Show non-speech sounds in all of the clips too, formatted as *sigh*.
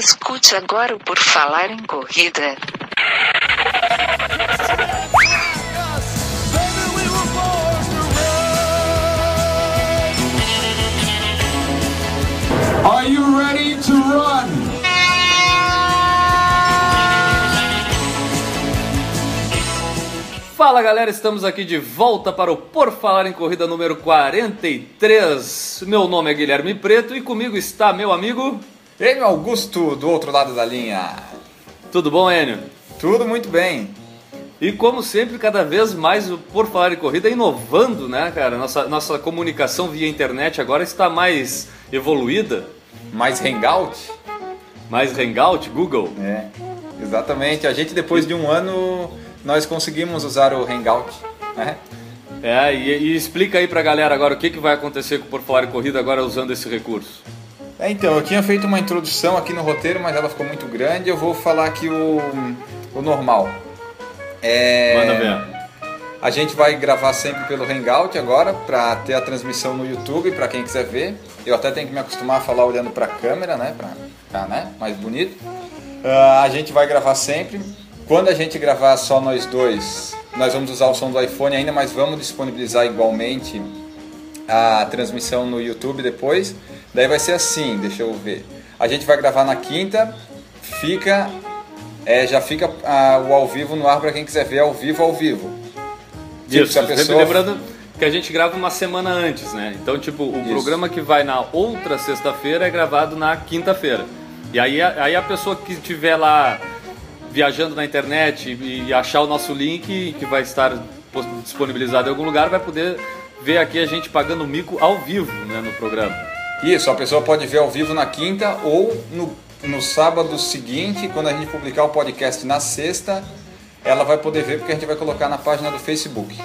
Escute agora o Por Falar em Corrida. Are you ready to run? Fala galera, estamos aqui de volta para o Por Falar em Corrida número 43. Meu nome é Guilherme Preto e comigo está meu amigo. Enio Augusto, do outro lado da linha. Tudo bom, Enio? Tudo muito bem. E como sempre, cada vez mais o Por Falar em Corrida inovando, né, cara? Nossa, nossa comunicação via internet agora está mais evoluída. Mais Hangout? Mais Hangout, Google. É, exatamente. A gente, depois de um ano, nós conseguimos usar o Hangout. Né? É, e, e explica aí pra galera agora o que, que vai acontecer com o Por Falar em Corrida agora usando esse recurso. É, então, eu tinha feito uma introdução aqui no roteiro, mas ela ficou muito grande. Eu vou falar aqui o, o normal. É, Manda ver. A gente vai gravar sempre pelo Hangout agora, para ter a transmissão no YouTube, para quem quiser ver. Eu até tenho que me acostumar a falar olhando para a câmera, né, para ficar né, mais bonito. Ah, a gente vai gravar sempre. Quando a gente gravar só nós dois, nós vamos usar o som do iPhone ainda, mas vamos disponibilizar igualmente a transmissão no YouTube depois. Daí vai ser assim, deixa eu ver. A gente vai gravar na quinta, fica é, já fica ah, o ao vivo no ar para quem quiser ver ao vivo ao vivo. Tipo, Isso, pessoa- lembrando que a gente grava uma semana antes, né? Então, tipo, o Isso. programa que vai na outra sexta-feira é gravado na quinta-feira. E aí, a- aí a pessoa que estiver lá viajando na internet e, achar o nosso link, que vai estar disponibilizado em algum lugar, vai poder ver aqui a gente pagando mico ao vivo né, no programa. Isso, a pessoa pode ver ao vivo na quinta ou no, no sábado seguinte, quando a gente publicar o podcast na sexta, ela vai poder ver porque a gente vai colocar na página do Facebook.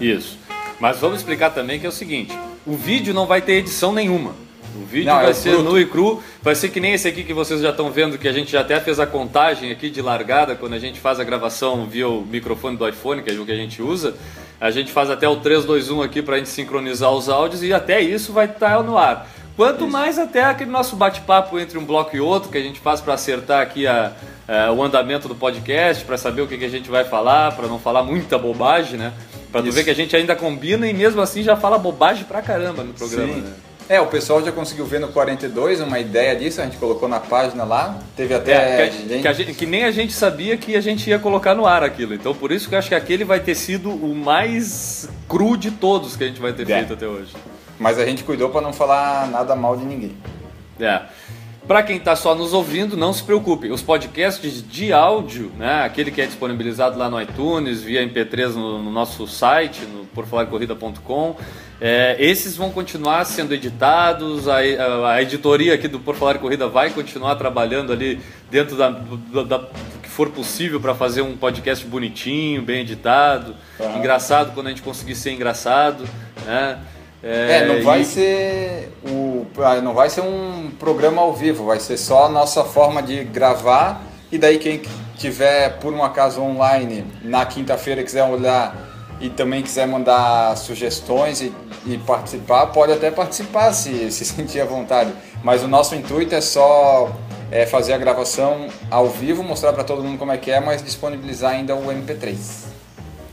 Isso. Mas vamos explicar também que é o seguinte: o vídeo não vai ter edição nenhuma. O vídeo Não, é vai o ser bruto. nu e cru, vai ser que nem esse aqui que vocês já estão vendo, que a gente já até fez a contagem aqui de largada, quando a gente faz a gravação via o microfone do iPhone, que é o que a gente usa. A gente faz até o 3, 2, 1 aqui pra gente sincronizar os áudios e até isso vai estar no ar. Quanto mais até aquele nosso bate-papo entre um bloco e outro, que a gente faz para acertar aqui a- a- o andamento do podcast, para saber o que, que a gente vai falar, para não falar muita bobagem, né? Pra tu ver que a gente ainda combina e mesmo assim já fala bobagem pra caramba no programa, Sim. né? É, o pessoal já conseguiu ver no 42 uma ideia disso, a gente colocou na página lá. Teve até. É, que, a- gente- que a gente- que nem a gente sabia que a gente ia colocar no ar aquilo. Então por isso que eu acho que aquele vai ter sido o mais cru de todos que a gente vai ter É. feito até hoje. Mas a gente cuidou para não falar nada mal de ninguém. É. Para quem está só nos ouvindo, não se preocupe. Os podcasts de áudio, né, aquele que é disponibilizado lá no iTunes, via MP3 no, no nosso site, no porfalarcorrida.com, é, esses vão continuar sendo editados. A, a- a editoria aqui do Por Falar Corrida vai continuar trabalhando ali dentro da, da- do que for possível para fazer um podcast bonitinho, bem editado, Tá. engraçado quando a gente conseguir ser engraçado, né? É, não vai e- ser o, ah, não vai ser um programa ao vivo, vai ser só a nossa forma de gravar e daí quem tiver por um acaso online na quinta-feira quiser olhar e também quiser mandar sugestões e, e participar, pode até participar se, *laughs* se sentir à vontade. Mas o nosso intuito é só é, fazer a gravação ao vivo, mostrar para todo mundo como é que é, mas disponibilizar ainda o MP3.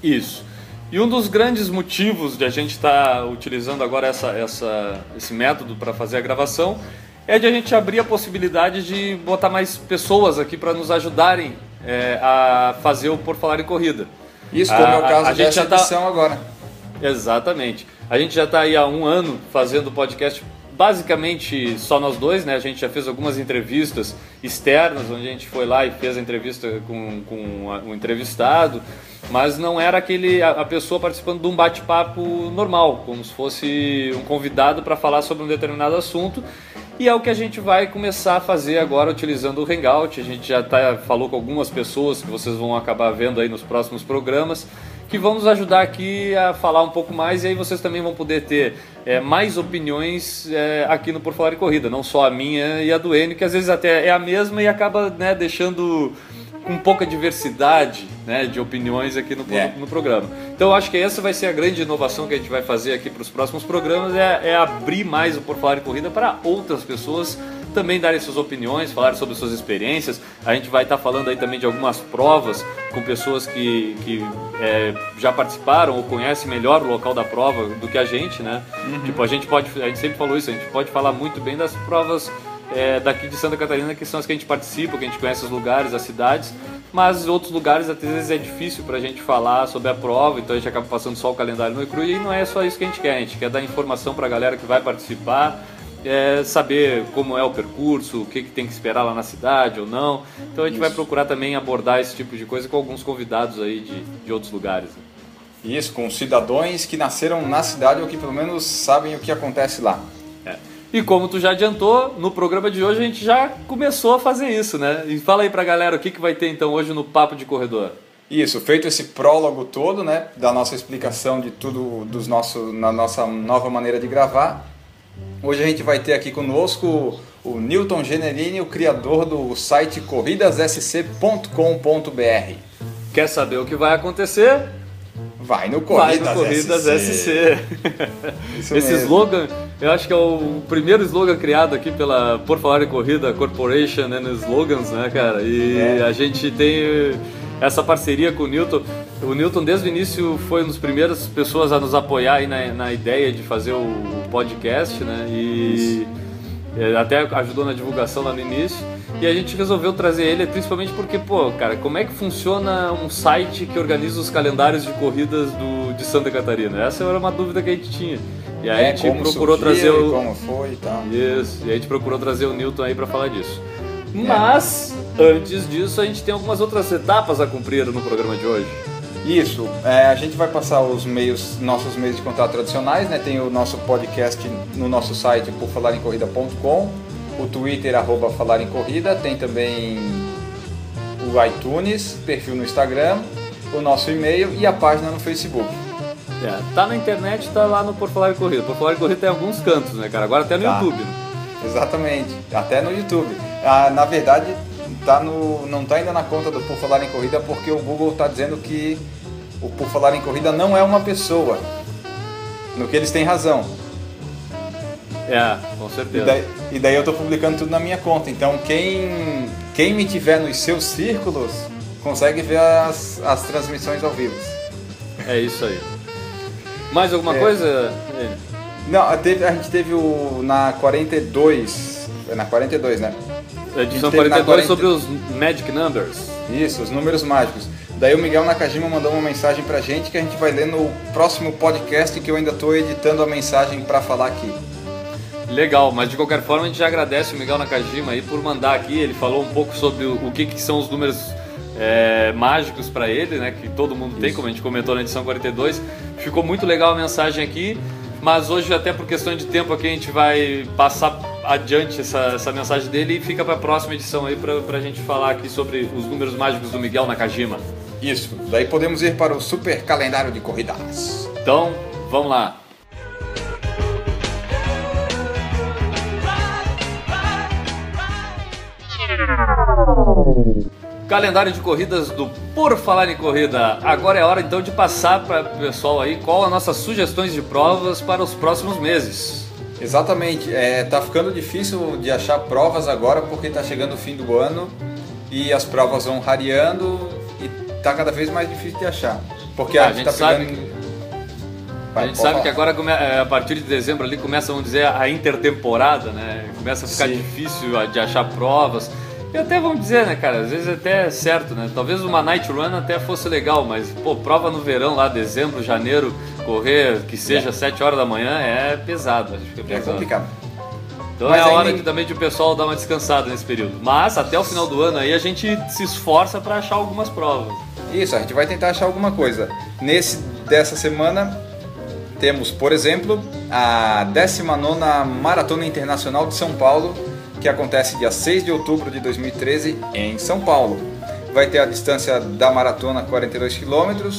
Isso. E um dos grandes motivos de a gente estar utilizando agora essa, essa, esse método para fazer a gravação é de a gente abrir a possibilidade de botar mais pessoas aqui para nos ajudarem é, a fazer o Por Falar em Corrida. Isso, como A- é o a- caso a gente dessa já tá- agora. Exatamente. A gente já está aí há um ano fazendo podcast basicamente só nós dois, né? A gente já fez algumas entrevistas externas, onde a gente foi lá e fez a entrevista com, com o entrevistado, mas não era aquele a, a pessoa participando de um bate-papo normal, como se fosse um convidado para falar sobre um determinado assunto. E é o que a gente vai começar a fazer agora utilizando o Hangout. A gente já tá, falou com algumas pessoas que vocês vão acabar vendo aí nos próximos programas, que vão nos ajudar aqui a falar um pouco mais e aí vocês também vão poder ter é, mais opiniões é, aqui no Por Falar em Corrida, não só a minha e a do Enio, que às vezes até é a mesma e acaba né, deixando com pouca diversidade né, de opiniões aqui no, É. no programa. Então eu acho que essa vai ser a grande inovação que a gente vai fazer aqui para os próximos programas, é, é abrir mais o Por Falar em Corrida para outras pessoas também darem suas opiniões, falar sobre suas experiências. A gente vai estar falando aí também de algumas provas com pessoas que, que é, já participaram ou conhecem melhor o local da prova do que a gente, né? Tipo, a gente pode, a gente sempre falou isso, a gente pode falar muito bem das provas é, daqui de Santa Catarina, que são as que a gente participa, que a gente conhece os lugares, as cidades, mas outros lugares às vezes é difícil pra gente falar sobre a prova, então a gente acaba passando só o calendário no Ecru e não é só isso que a gente quer, a gente quer dar informação pra galera que vai participar, é, saber como é o percurso, o que, que tem que esperar lá na cidade ou não. Então a gente vai procurar também abordar esse tipo de coisa com alguns convidados aí de, de outros lugares. né? Isso, com cidadãos que nasceram na cidade ou que pelo menos sabem o que acontece lá. É. E como tu já adiantou, no programa de hoje a gente já começou a fazer isso, né? E fala aí pra galera o que, que vai ter então hoje no Papo de Corredor. Isso, feito esse prólogo todo, né, da nossa explicação de tudo dos nossos, na nossa nova maneira de gravar. Hoje a gente vai ter aqui conosco o Newton Generini, o criador do site corridassc.com.br. Quer saber o que vai acontecer? Vai no Vai Corridas, no Corridas SC. SC. *laughs* Esse slogan, eu acho que é o primeiro slogan criado aqui pela Por Falar em Corrida Corporation and Slogans, né, cara? E É. a gente tem essa parceria com o Newton. O Newton, desde o início, foi uma das primeiras pessoas a nos apoiar aí na, na ideia de fazer o podcast, né? E é, até ajudou na divulgação lá no início. E a gente resolveu trazer ele principalmente porque, pô, cara, como é que funciona um site que organiza os calendários de corridas do, de Santa Catarina? Essa era uma dúvida que a gente tinha. E aí É, a gente procurou surgiu trazer o. como foi e tal. Isso, e a gente procurou trazer o Newton aí pra falar disso. Mas, antes disso, a gente tem algumas outras etapas a cumprir no programa de hoje. Isso, é, a gente vai passar os meios, nossos meios de contato tradicionais, né? Tem o nosso podcast no nosso site por falarencorrida.com, o Twitter arroba falar em corrida, tem também o iTunes, perfil no Instagram, o nosso e-mail e a página no Facebook. É, tá na internet, tá lá no Por Falar em Corrida. Por Falar em Corrida tem alguns cantos, né, cara? Agora até no Tá. YouTube. né? Exatamente, até no YouTube. Ah, na verdade, tá no, não está ainda na conta do Por Falar em Corrida porque o Google está dizendo que o Por Falar em Corrida não é uma pessoa. No que eles têm razão. É, com E certeza. daí, e daí eu estou publicando tudo na minha conta. Então quem, quem me tiver nos seus círculos consegue ver as, as transmissões ao vivo. É isso aí. Mais alguma É. coisa? Não, a teve- a gente teve o na 42. é Na 42, né? Edição E teve na 42 40. sobre os Magic Numbers. Isso, os números mágicos. Daí o Miguel Nakajima mandou uma mensagem pra gente que a gente vai ler no próximo podcast que eu ainda estou editando a mensagem para falar aqui. Legal, mas de qualquer forma a gente já agradece o Miguel Nakajima aí por mandar aqui. Ele falou um pouco sobre o, que, que são os números é, mágicos para ele, né? Que todo mundo tem, como a gente comentou na edição 42. Ficou muito legal a mensagem aqui, mas hoje, até por questão de tempo aqui, a gente vai passar adiante essa, essa mensagem dele e fica para a próxima edição aí para a gente falar aqui sobre os números mágicos do Miguel Nakajima. Isso. Daí podemos ir para o super calendário de corridas. Então, vamos lá. Calendário de corridas do Por Falar em Corrida. Agora é hora então de passar para o pessoal aí qual as nossas sugestões de provas para os próximos meses. Exatamente. É, tá ficando difícil de achar provas agora porque tá chegando o fim do ano e as provas vão rareando e tá cada vez mais difícil de achar. Porque Ah, a, a gente gente tá sabe pegando... A Vai, gente sabe que agora é, a partir de dezembro ali começa, vamos dizer, a intertemporada, né? Começa a ficar Sim. difícil de achar provas. E até vamos dizer, né, cara, às vezes até é certo, né? Talvez uma night run até fosse legal, mas pô, prova no verão lá, dezembro, janeiro, correr que seja 7 horas da manhã é pesado, acho que é É pesado. complicado. Então Mas é a hora nem- de, também de o pessoal dar uma descansada nesse período. Mas até o final do ano aí a gente se esforça para achar algumas provas. Isso, a gente vai tentar achar alguma coisa. Nesse dessa semana temos, por exemplo, a 19ª Maratona Internacional de São Paulo, que acontece dia 6 de outubro de 2013 em São Paulo. Vai ter a distância da maratona 42 km,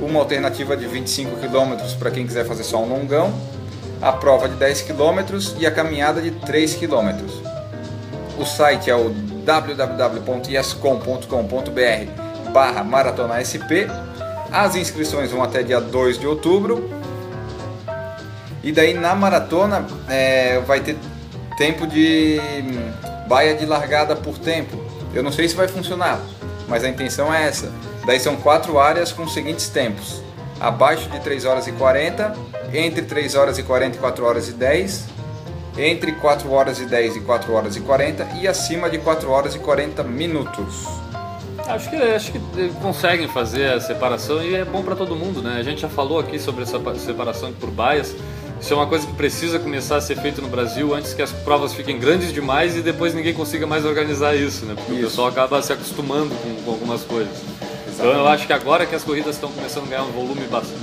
uma alternativa de 25 km para quem quiser fazer só um longão, a prova de 10 km e a caminhada de 3 km. O site é o www.iascom.com.br barra maratona SP. As inscrições vão até dia 2 de outubro. E daí na maratona é, vai ter tempo de baia de largada por tempo. Eu não sei se vai funcionar, mas a intenção é essa. Daí são quatro áreas com os seguintes tempos: abaixo de 3 horas e 40, entre 3 horas e 40 e 4 horas e 10, entre 4 horas e 10 e 4 horas e 40 e acima de 4 horas e 40 minutos. Acho que, acho que conseguem fazer a separação e é bom para todo mundo, né? A gente já falou aqui sobre essa separação por baias. Isso é uma coisa que precisa começar a ser feito no Brasil antes que as provas fiquem grandes demais e depois ninguém consiga mais organizar isso, né? Porque isso. o pessoal acaba se acostumando com, com algumas coisas. Então eu acho que agora que as corridas estão começando a ganhar um volume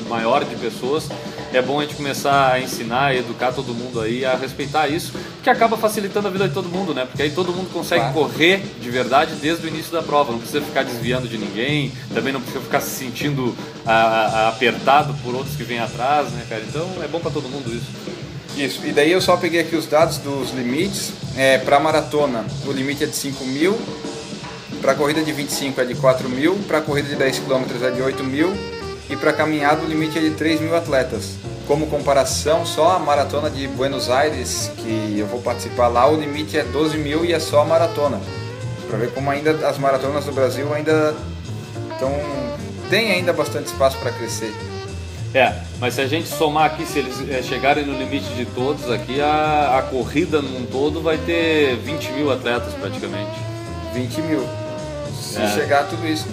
maior de pessoas, é bom a gente começar a ensinar educar todo mundo aí a respeitar isso, que acaba facilitando a vida de todo mundo, né? Porque aí todo mundo consegue claro. correr de verdade desde o início da prova, não precisa ficar desviando de ninguém, também não precisa ficar se sentindo a, a, apertado por outros que vêm atrás, né, cara? Então é bom para todo mundo isso. Isso, e daí eu só peguei aqui os dados dos limites. É, para maratona, o limite é de 5 mil, para corrida de 25 é de 4 mil, para corrida de 10 km é de 8 mil e para caminhada o limite é de 3 mil atletas. Como comparação, só a maratona de Buenos Aires, que eu vou participar lá, o limite é 12 mil e é só a maratona. Para ver como ainda as maratonas do Brasil ainda estão tem ainda bastante espaço para crescer. É, mas se a gente somar aqui, se eles é, chegarem no limite de todos aqui, a, a corrida num todo vai ter 20 mil atletas praticamente. 20 mil se é. chegar tudo isso.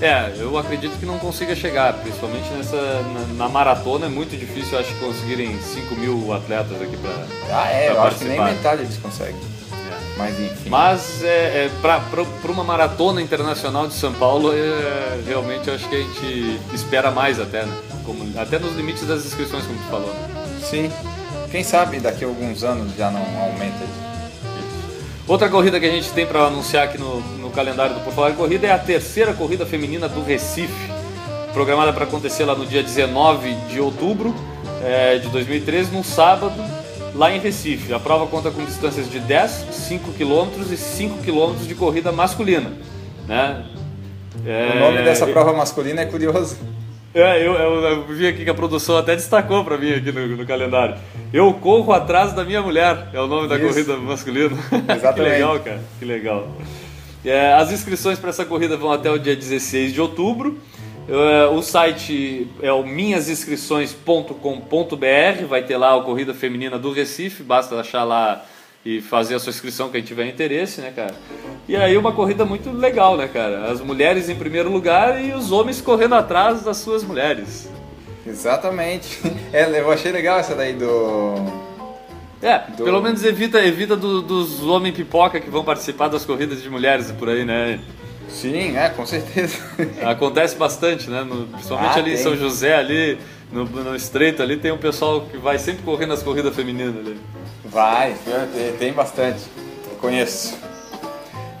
É, eu acredito que não consiga chegar, principalmente nessa na, na maratona é muito difícil, acho que conseguirem 5 mil atletas aqui para Ah, é, eu acho que nem metade eles conseguem. É. Mas enfim. Mas é, é para uma maratona internacional de São Paulo, é, realmente eu acho que a gente espera mais até, né? Como, até nos limites das inscrições, como tu falou. Né? Sim. Quem sabe daqui a alguns anos já não aumenta isso. Outra corrida que a gente tem para anunciar aqui no calendário do Por Falar em Corrida é a terceira corrida feminina do Recife, programada para acontecer lá no dia 19 de outubro é, de 2013, num sábado, lá em Recife. A prova conta com distâncias de 10, 5 km e 5 km de corrida masculina. Né? É, o nome dessa prova masculina é curioso. É, eu, eu, eu, vi aqui que a produção até destacou para mim aqui no, no, calendário. Eu corro atrás da minha mulher, é o nome da Isso. corrida masculina. *laughs* Exatamente. que legal, cara, que legal. É, as inscrições para essa corrida vão até o dia 16 de outubro. É, o site é o minhasinscrições.com.br, vai ter lá a corrida feminina do Recife, basta achar lá e fazer a sua inscrição quem tiver interesse, né, cara? E aí uma corrida muito legal, né, cara? As mulheres em primeiro lugar e os homens correndo atrás das suas mulheres. Exatamente. *laughs* É, eu achei legal essa daí do. É, do... pelo menos evita, evita do, dos homens pipoca que vão participar das corridas de mulheres por aí, né? Sim, é, com certeza. *laughs* Acontece bastante, né? No, principalmente ah, ali tem. em São José, ali, no, no estreito ali, tem um pessoal que vai sempre correndo as corridas femininas ali. Vai, tem bastante. Conheço.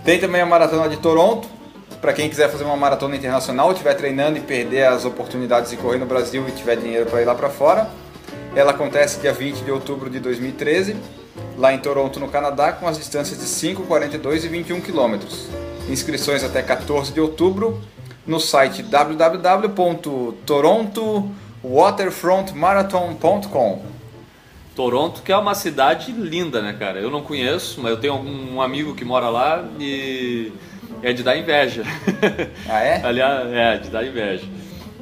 Tem também a maratona de Toronto. Para quem quiser fazer uma maratona internacional, estiver treinando e perder as oportunidades de correr no Brasil e tiver dinheiro para ir lá para fora. Ela acontece dia 20 de outubro de 2013, lá em Toronto, no Canadá, com as distâncias de 5, 42 e 21 quilômetros. Inscrições até 14 de outubro no site www.torontowaterfrontmarathon.com. Toronto, que é uma cidade linda, né, cara? Eu não conheço, mas eu tenho um amigo que mora lá e é de dar inveja. Ah, é? *laughs* Aliás, é, de dar inveja.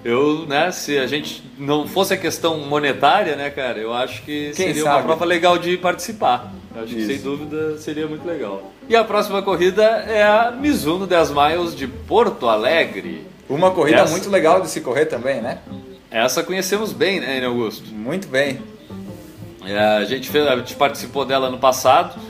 Eu, né, se a gente não fosse a questão monetária, né, cara, eu acho que Quem seria sabe? uma prova legal de participar. Eu acho Isso. que sem dúvida seria muito legal. E a próxima corrida é a Mizuno 10 Miles de Porto Alegre. Uma corrida Essa... muito legal de se correr também, né? Essa conhecemos bem, né, Augusto? Muito bem. É, a, gente fez, a gente participou dela ano passado.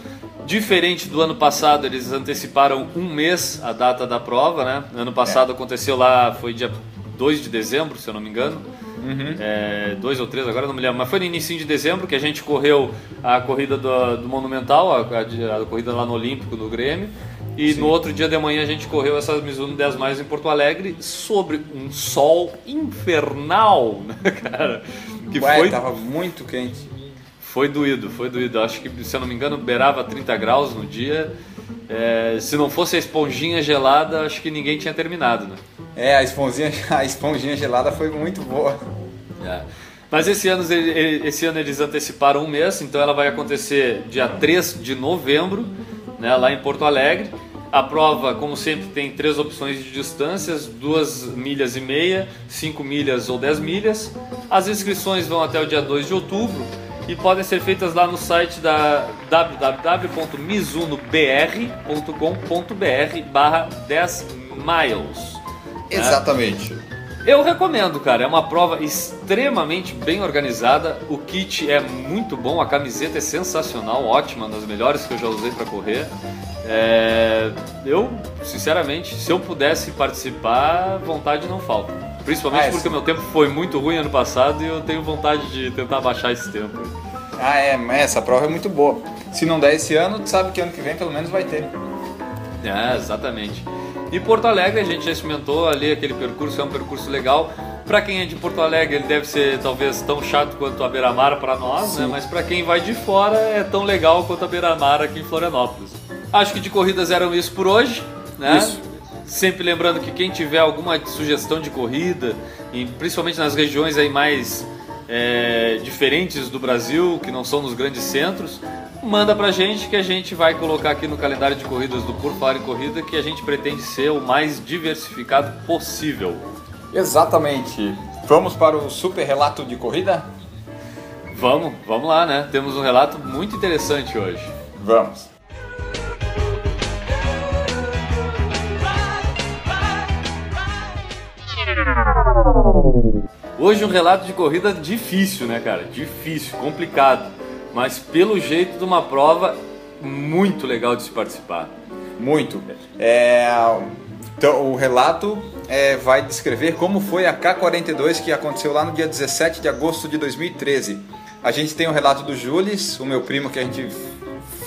Diferente do ano passado, eles anteciparam um mês a data da prova, né? Ano passado é. aconteceu lá, foi dia 2 de dezembro, se eu não me engano. Uhum. É, dois ou três, agora não me lembro, mas foi no início de dezembro que a gente correu a corrida do, do Monumental, a, a, a, corrida lá no Olímpico do Grêmio. E Sim. no outro dia de manhã a gente correu essa Mizuno 10 mais em Porto Alegre sobre um sol infernal, né, *laughs* cara? Que Ué, foi tava muito quente. Foi doído, foi doído. Acho que, se eu não me engano, beirava 30 graus no dia. é, se não fosse a esponjinha gelada, acho que ninguém tinha terminado, né? É, a esponjinha, *laughs* a esponjinha gelada foi muito boa. É. Mas esse ano, esse ano eles anteciparam um mês, então ela vai acontecer dia 3 de novembro, né, lá em Porto Alegre. A prova, como sempre, tem três opções de distâncias: duas milhas e meia, 5 milhas ou 10 milhas. As inscrições vão até o dia 2 de outubro e podem ser feitas lá no site da www.mizunobr.com.br barra 10 miles. Exatamente. Eu recomendo, cara. É uma prova extremamente bem organizada. O kit é muito bom, a camiseta é sensacional, ótima, das melhores que eu já usei para correr. É... Eu, sinceramente, se eu pudesse participar, vontade não falta. Principalmente ah, porque meu tempo foi muito ruim ano passado e eu tenho vontade de tentar baixar esse tempo. Ah, é, mas essa prova é muito boa. Se não der esse ano, tu sabe que ano que vem pelo menos vai ter. É, exatamente. E Porto Alegre, a gente já experimentou ali aquele percurso, é um percurso legal. Para quem é de Porto Alegre, ele deve ser talvez tão chato quanto a Beira-Mar para nós, né? mas para quem vai de fora é tão legal quanto a Beira-Mar aqui em Florianópolis. Acho que de corridas eram isso por hoje, né? Isso. Sempre lembrando que quem tiver alguma sugestão de corrida, e principalmente nas regiões aí mais é, diferentes do Brasil, que não são nos grandes centros, manda pra gente que a gente vai colocar aqui no calendário de corridas do Por Falar em Corrida que a gente pretende ser o mais diversificado possível. Exatamente. Vamos para o super relato de corrida? Vamos, vamos lá, né? Temos um relato muito interessante hoje. Vamos. Hoje um relato de corrida difícil, né, cara? Difícil, complicado mas pelo jeito de uma prova muito legal de se participar. Muito. É, então, o relato é, vai descrever como foi a K42 que aconteceu lá no dia 17 de agosto de 2013. A gente tem o relato do Jules, o meu primo que a gente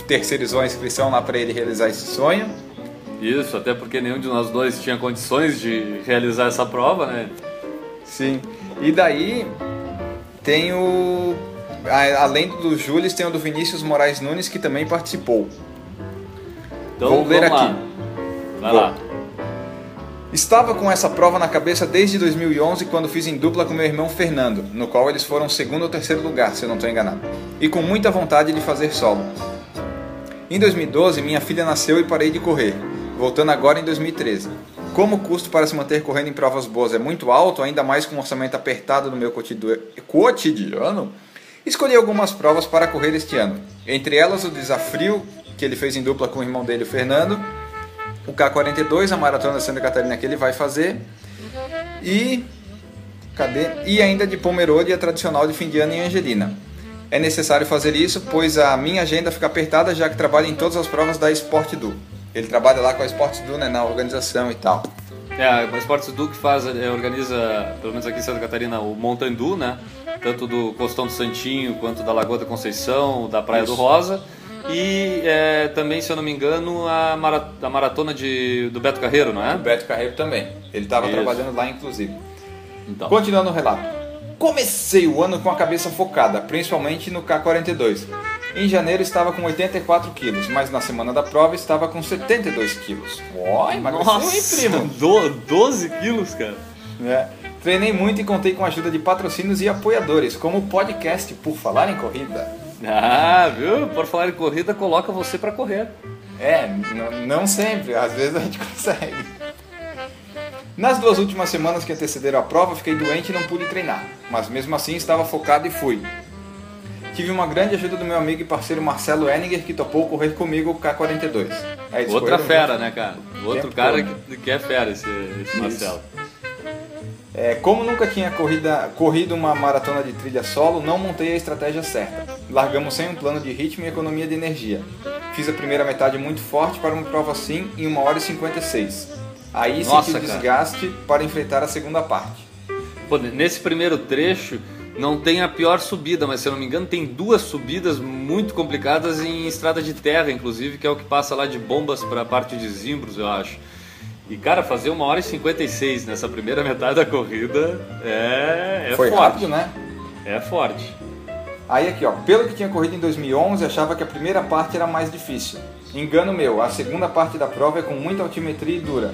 terceirizou a inscrição lá para ele realizar esse sonho. Isso, até porque nenhum de nós dois tinha condições de realizar essa prova, né? Sim. E daí tem o além do Júlio, tem o do Vinícius Moraes Nunes, que também participou. Então, Vou ler aqui. Lá. Vai lá. Estava com essa prova na cabeça desde 2011, quando fiz em dupla com meu irmão Fernando, no qual eles foram segundo ou terceiro lugar, se eu não estou enganado, e com muita vontade de fazer solo. Em 2012, minha filha nasceu e parei de correr, voltando agora em 2013. Como o custo para se manter correndo em provas boas é muito alto, ainda mais com um orçamento apertado no meu cotidiano, Escolhi algumas provas para correr este ano, entre elas o desafio que ele fez em dupla com o irmão dele, o Fernando, o K42, a maratona Santa Catarina que ele vai fazer, e cadê? E ainda de Pomerode, a tradicional de fim de ano em Angelina. É necessário fazer isso, pois a minha agenda fica apertada já que trabalho em todas as provas da Sport Du. Ele trabalha lá com a Sport Du, né, na organização e tal. É, a Sport Du que faz, é, organiza, pelo menos aqui em Santa Catarina, o Mountain Du, né? tanto do Costão do Santinho quanto da Lagoa da Conceição, da Praia Isso. do Rosa. E é, também, se eu não me engano, a, maratona de, do Beto Carreiro, não é? O Beto Carreiro também. Ele estava trabalhando lá, inclusive. Então. Continuando o relato. Comecei o ano com a cabeça focada, principalmente no K42. Em janeiro estava com 84 quilos, mas na semana da prova estava com 72 quilos. Ó, emagreceu, Nossa, hein, primo? 12 quilos, cara. É. Treinei muito e contei com a ajuda de patrocínios e apoiadores, como o podcast Por Falar em Corrida. Ah, viu? Por Falar em Corrida coloca você para correr. É, não sempre, às vezes a gente *laughs* consegue. Nas duas últimas semanas que antecederam a prova, fiquei doente e não pude treinar, mas mesmo assim estava focado e fui. Tive uma grande ajuda do meu amigo e parceiro Marcelo Henninger, que topou correr comigo o K42. Outra fera, né, cara? Outro cara que, que, é fera, esse, esse Marcelo. É, como nunca tinha corrida, corrido uma maratona de trilha solo, não montei a estratégia certa. Largamos sem um plano de ritmo e economia de energia. Fiz a primeira metade muito forte para uma prova assim em 1 hora e 56. Aí Nossa, senti o desgaste para enfrentar a segunda parte. Pô, nesse primeiro trecho não tem a pior subida, mas se eu não me engano tem duas subidas muito complicadas em estrada de terra, inclusive, que é o que passa lá de bombas para a parte de Zimbros, eu acho. E, cara, fazer uma hora e 56 nessa primeira metade da corrida é, é Foi forte. rápido, né? É forte. Aí aqui, ó, pelo que tinha corrido em 2011, achava que a primeira parte era mais difícil. Engano meu, a segunda parte da prova é com muita altimetria e dura.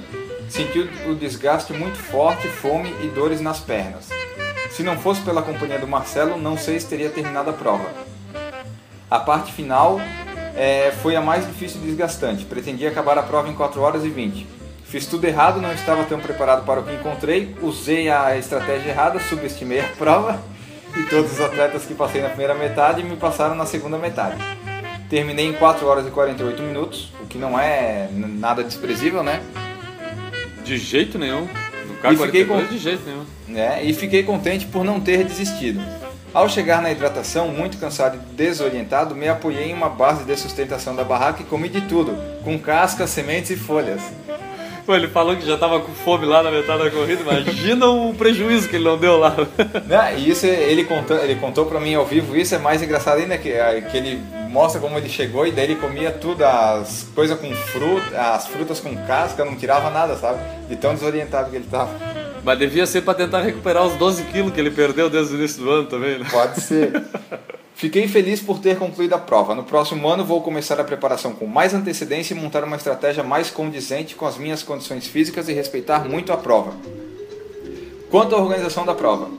Senti o desgaste muito forte, fome e dores nas pernas. Se não fosse pela companhia do Marcelo, não sei se teria terminado a prova. A parte final é, foi a mais difícil e desgastante. Pretendia acabar a prova em 4 horas e 20. Fiz tudo errado, não estava tão preparado para o que encontrei, usei a estratégia errada, subestimei a *laughs* prova e todos os atletas que passei na primeira metade me passaram na segunda metade. Terminei em 4 horas e 48 minutos, o que não é nada desprezível, né? De jeito nenhum. E fiquei K42 com- de jeito nenhum. né? E fiquei contente por não ter desistido. Ao chegar na hidratação, muito cansado e desorientado, me apoiei em uma base de sustentação da barraca e comi de tudo, com cascas, sementes e folhas. Pô, ele falou que já tava com fome lá na metade da corrida, imagina o prejuízo que ele não deu lá. Né? E isso ele contou, ele contou pra mim ao vivo, isso é mais engraçado ainda que, é, que ele mostra como ele chegou e daí ele comia tudo, as coisas com fruta, as frutas com casca, não tirava nada, sabe? De tão desorientado que ele tava. Mas devia ser pra tentar recuperar os 12 quilos que ele perdeu desde o início do ano também, né? Pode ser. Fiquei feliz por ter concluído a prova. No próximo ano vou começar a preparação com mais antecedência e montar uma estratégia mais condizente com as minhas condições físicas e respeitar muito a prova. Quanto à organização da prova.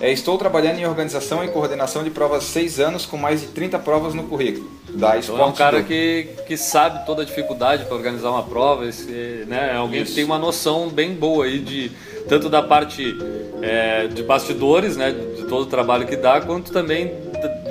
É, estou trabalhando em organização e coordenação de provas há 6 anos com mais de 30 provas no currículo. Da Então é um cara que, que sabe toda a dificuldade para organizar uma prova, esse, né? É alguém Isso. que tem uma noção bem boa aí de tanto da parte é, de bastidores, né? De todo o trabalho que dá, quanto também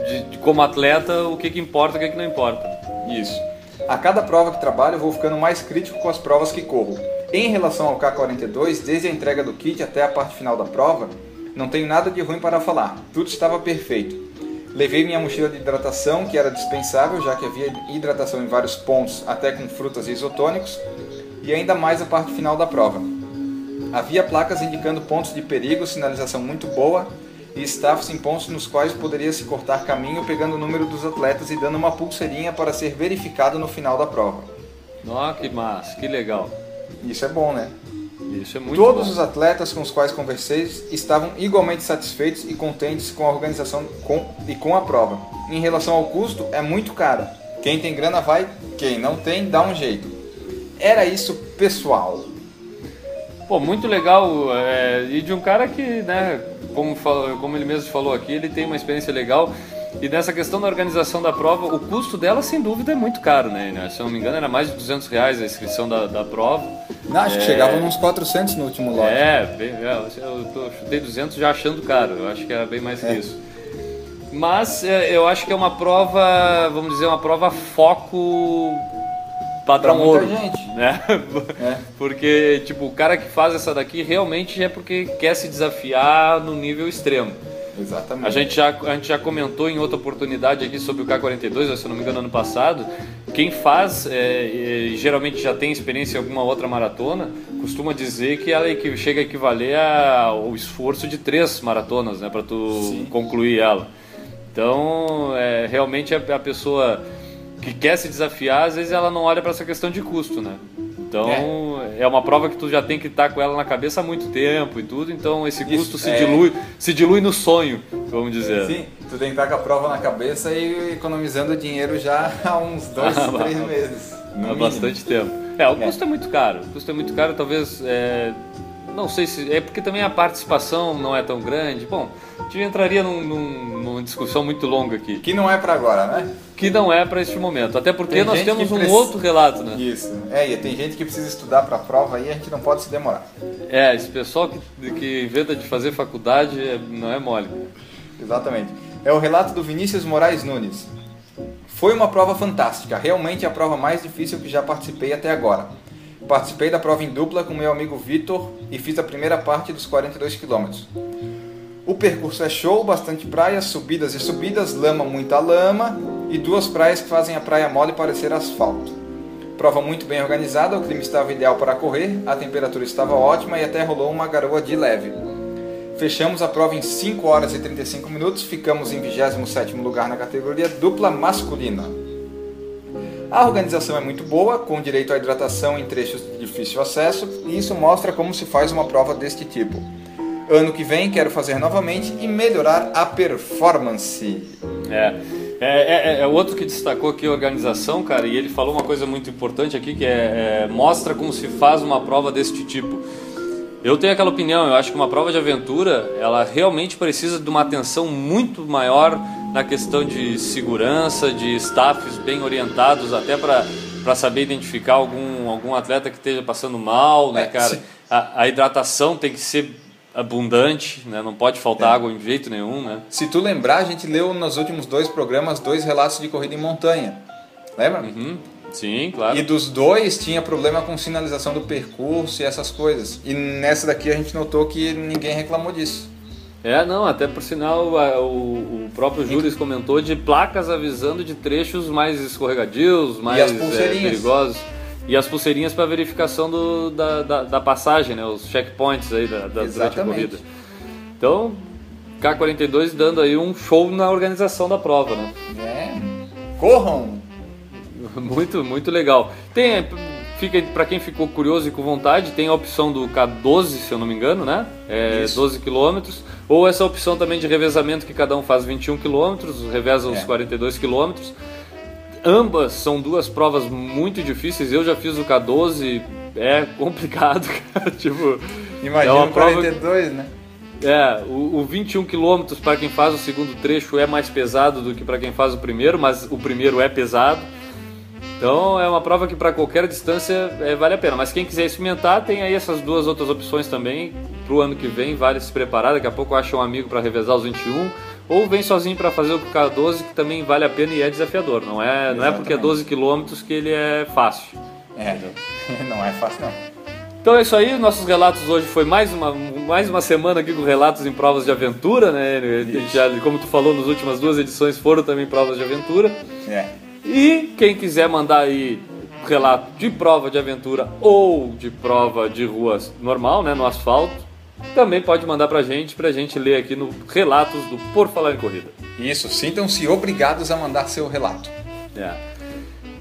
de, de como atleta o que, que importa e o que, que não importa. Isso. A cada prova que trabalho, eu vou ficando mais crítico com as provas que corro. Em relação ao K42, desde a entrega do kit até a parte final da prova, não tenho nada de ruim para falar. Tudo estava perfeito. Levei minha mochila de hidratação, que era dispensável, já que havia hidratação em vários pontos, até com frutas e isotônicos, e ainda mais a parte final da prova. Havia placas indicando pontos de perigo, sinalização muito boa e staffs em pontos nos quais poderia se cortar caminho pegando o número dos atletas e dando uma pulseirinha para ser verificado no final da prova. Nossa, que massa, que legal. Isso é bom, né? Isso é muito Todos bom. os atletas com os quais conversei estavam igualmente satisfeitos e contentes com a organização com- e com a prova. Em relação ao custo, é muito caro. Quem tem grana vai, quem não tem, dá um jeito. Era isso, pessoal. Pô, muito legal. é, e de um cara que, né, como, como ele mesmo falou aqui, ele tem uma experiência legal. E nessa questão da organização da prova, o custo dela, sem dúvida, é muito caro, né? Se eu não me engano, era mais de 200 reais a inscrição da, da prova. Não, acho que chegava uns 400 no último lote. É, bem, é, eu tô- chutei 200 já achando caro, eu acho que era bem mais que É. isso. Mas é, eu acho que é uma prova, vamos dizer, uma prova foco padrão Pra ouro. gente. *laughs* Né? É. Porque, tipo, o cara que faz essa daqui realmente é porque quer se desafiar no nível extremo. Exatamente. A gente, já, a gente já comentou em outra oportunidade aqui sobre o K42, se eu não me engano, ano passado. Quem faz, é, e geralmente já tem experiência em alguma outra maratona, costuma dizer que ela equi- chega a equivaler ao esforço de três maratonas, né, para tu Sim. concluir ela. Então, é, realmente a, a pessoa que quer se desafiar, às vezes ela não olha para essa questão de custo, né? Então, é. uma prova que tu já tem que estar com ela na cabeça há muito tempo e tudo, então esse Isso, custo se é. dilui, se dilui no sonho, vamos dizer. Sim, tu tem que estar com a prova na cabeça e economizando dinheiro já há uns dois, *laughs* Ah, três meses. Há mínimo. bastante tempo. É, o É. custo é muito caro. O custo é muito caro, talvez. É, não sei se. É porque também a participação não é tão grande. Bom, a gente entraria num- num- numa discussão muito longa aqui. Que não é pra agora, né? Que não é para este momento. Até porque Tem nós temos um precisa- outro relato, né? Isso. É, e tem gente que precisa estudar pra prova aí, a gente não pode se demorar. É, esse pessoal que, que inventa de fazer faculdade é- não é mole. Exatamente. É o relato do Vinícius Moraes Nunes. Foi uma prova fantástica, realmente a prova mais difícil que já participei até agora. Participei da prova em dupla com meu amigo Vitor e fiz a primeira parte dos 42 quilômetros. O percurso é show, bastante praia, subidas e subidas, lama, muita lama e duas praias que fazem a praia mole parecer asfalto. Prova muito bem organizada, o clima estava ideal para correr, a temperatura estava ótima e até rolou uma garoa de leve. Fechamos a prova em 5 horas e 35 minutos, ficamos em 27º lugar na categoria dupla masculina. A organização é muito boa, com direito à hidratação em trechos de difícil acesso, e isso mostra como se faz uma prova deste tipo. Ano que vem quero fazer novamente e melhorar a performance. É. É, é, é outro que destacou aqui a organização, cara, e ele falou uma coisa muito importante aqui, que é, é mostra como se faz uma prova deste tipo. Eu tenho aquela opinião, eu acho que uma prova de aventura, ela realmente precisa de uma atenção muito maior na questão de segurança, de staffs bem orientados, até para saber identificar algum, algum atleta que esteja passando mal, né, É, cara? A, a hidratação tem que ser abundante, né? Não pode faltar É. água de jeito nenhum, né? Se tu lembrar, a gente leu nos últimos dois programas dois relatos de corrida em montanha. Lembra? Uhum. Sim, claro. E dos dois tinha problema com sinalização do percurso e essas coisas. E nessa daqui a gente notou que ninguém reclamou disso. É, não, até por sinal a- o, o próprio Júris comentou de placas avisando de trechos mais escorregadios, mais as é, perigosos. E as pulseirinhas para verificação do, da, da, da passagem, né? Os checkpoints aí da, da, durante a corrida. Então, K42 dando aí um show na organização da prova, né? É. Corram! *laughs* Muito, muito legal. Tem, fica para quem ficou curioso e com vontade, tem a opção do K12, se eu não me engano, né? É, Isso. 12 quilômetros. Ou essa opção também de revezamento que cada um faz 21 quilômetros, reveza os É. 42 quilômetros. Ambas são duas provas muito difíceis. Eu já fiz o K12, é *laughs* complicado, cara. tipo, Imagina é uma o prova 42, né? é, o, o 21 km para quem faz o segundo trecho é mais pesado do que para quem faz o primeiro, mas o primeiro é pesado. Então é uma prova que para qualquer distância é, vale a pena. Mas quem quiser experimentar, tem aí essas duas outras opções também. Para o ano que vem, vale se preparar. Daqui a pouco acha um amigo para revezar os 21. Ou vem sozinho para fazer o K12, que também vale a pena e é desafiador. Não é, não é porque é Exatamente. 12 km que ele é fácil. É, *laughs* não é fácil não. Então é isso aí, nossos relatos hoje foi mais uma, mais uma semana aqui com relatos em provas de aventura, né? Já, como tu falou, nas últimas duas edições foram também provas de aventura. É. E quem quiser mandar aí relato de prova de aventura ou de prova de rua normal, né, no asfalto, também pode mandar pra gente, pra gente ler aqui no Relatos do Por Falar em Corrida. Isso, sintam-se obrigados a mandar seu relato. É.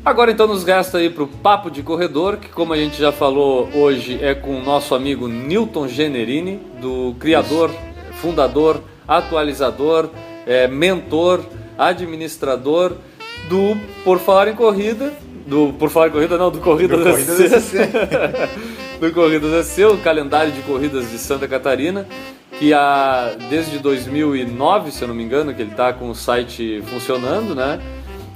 Agora então nos resta aí pro Papo de Corredor, que como a gente já falou hoje é com o nosso amigo Newton Generini, do criador, fundador, atualizador, é, mentor, administrador do Por Falar em Corrida, do Por Falar em Corrida não, do Corridas Do Corridas SC. SC. do Corridas SC, *laughs* o calendário de corridas de Santa Catarina, que há desde 2009, se eu não me engano, que ele está com o site funcionando, né?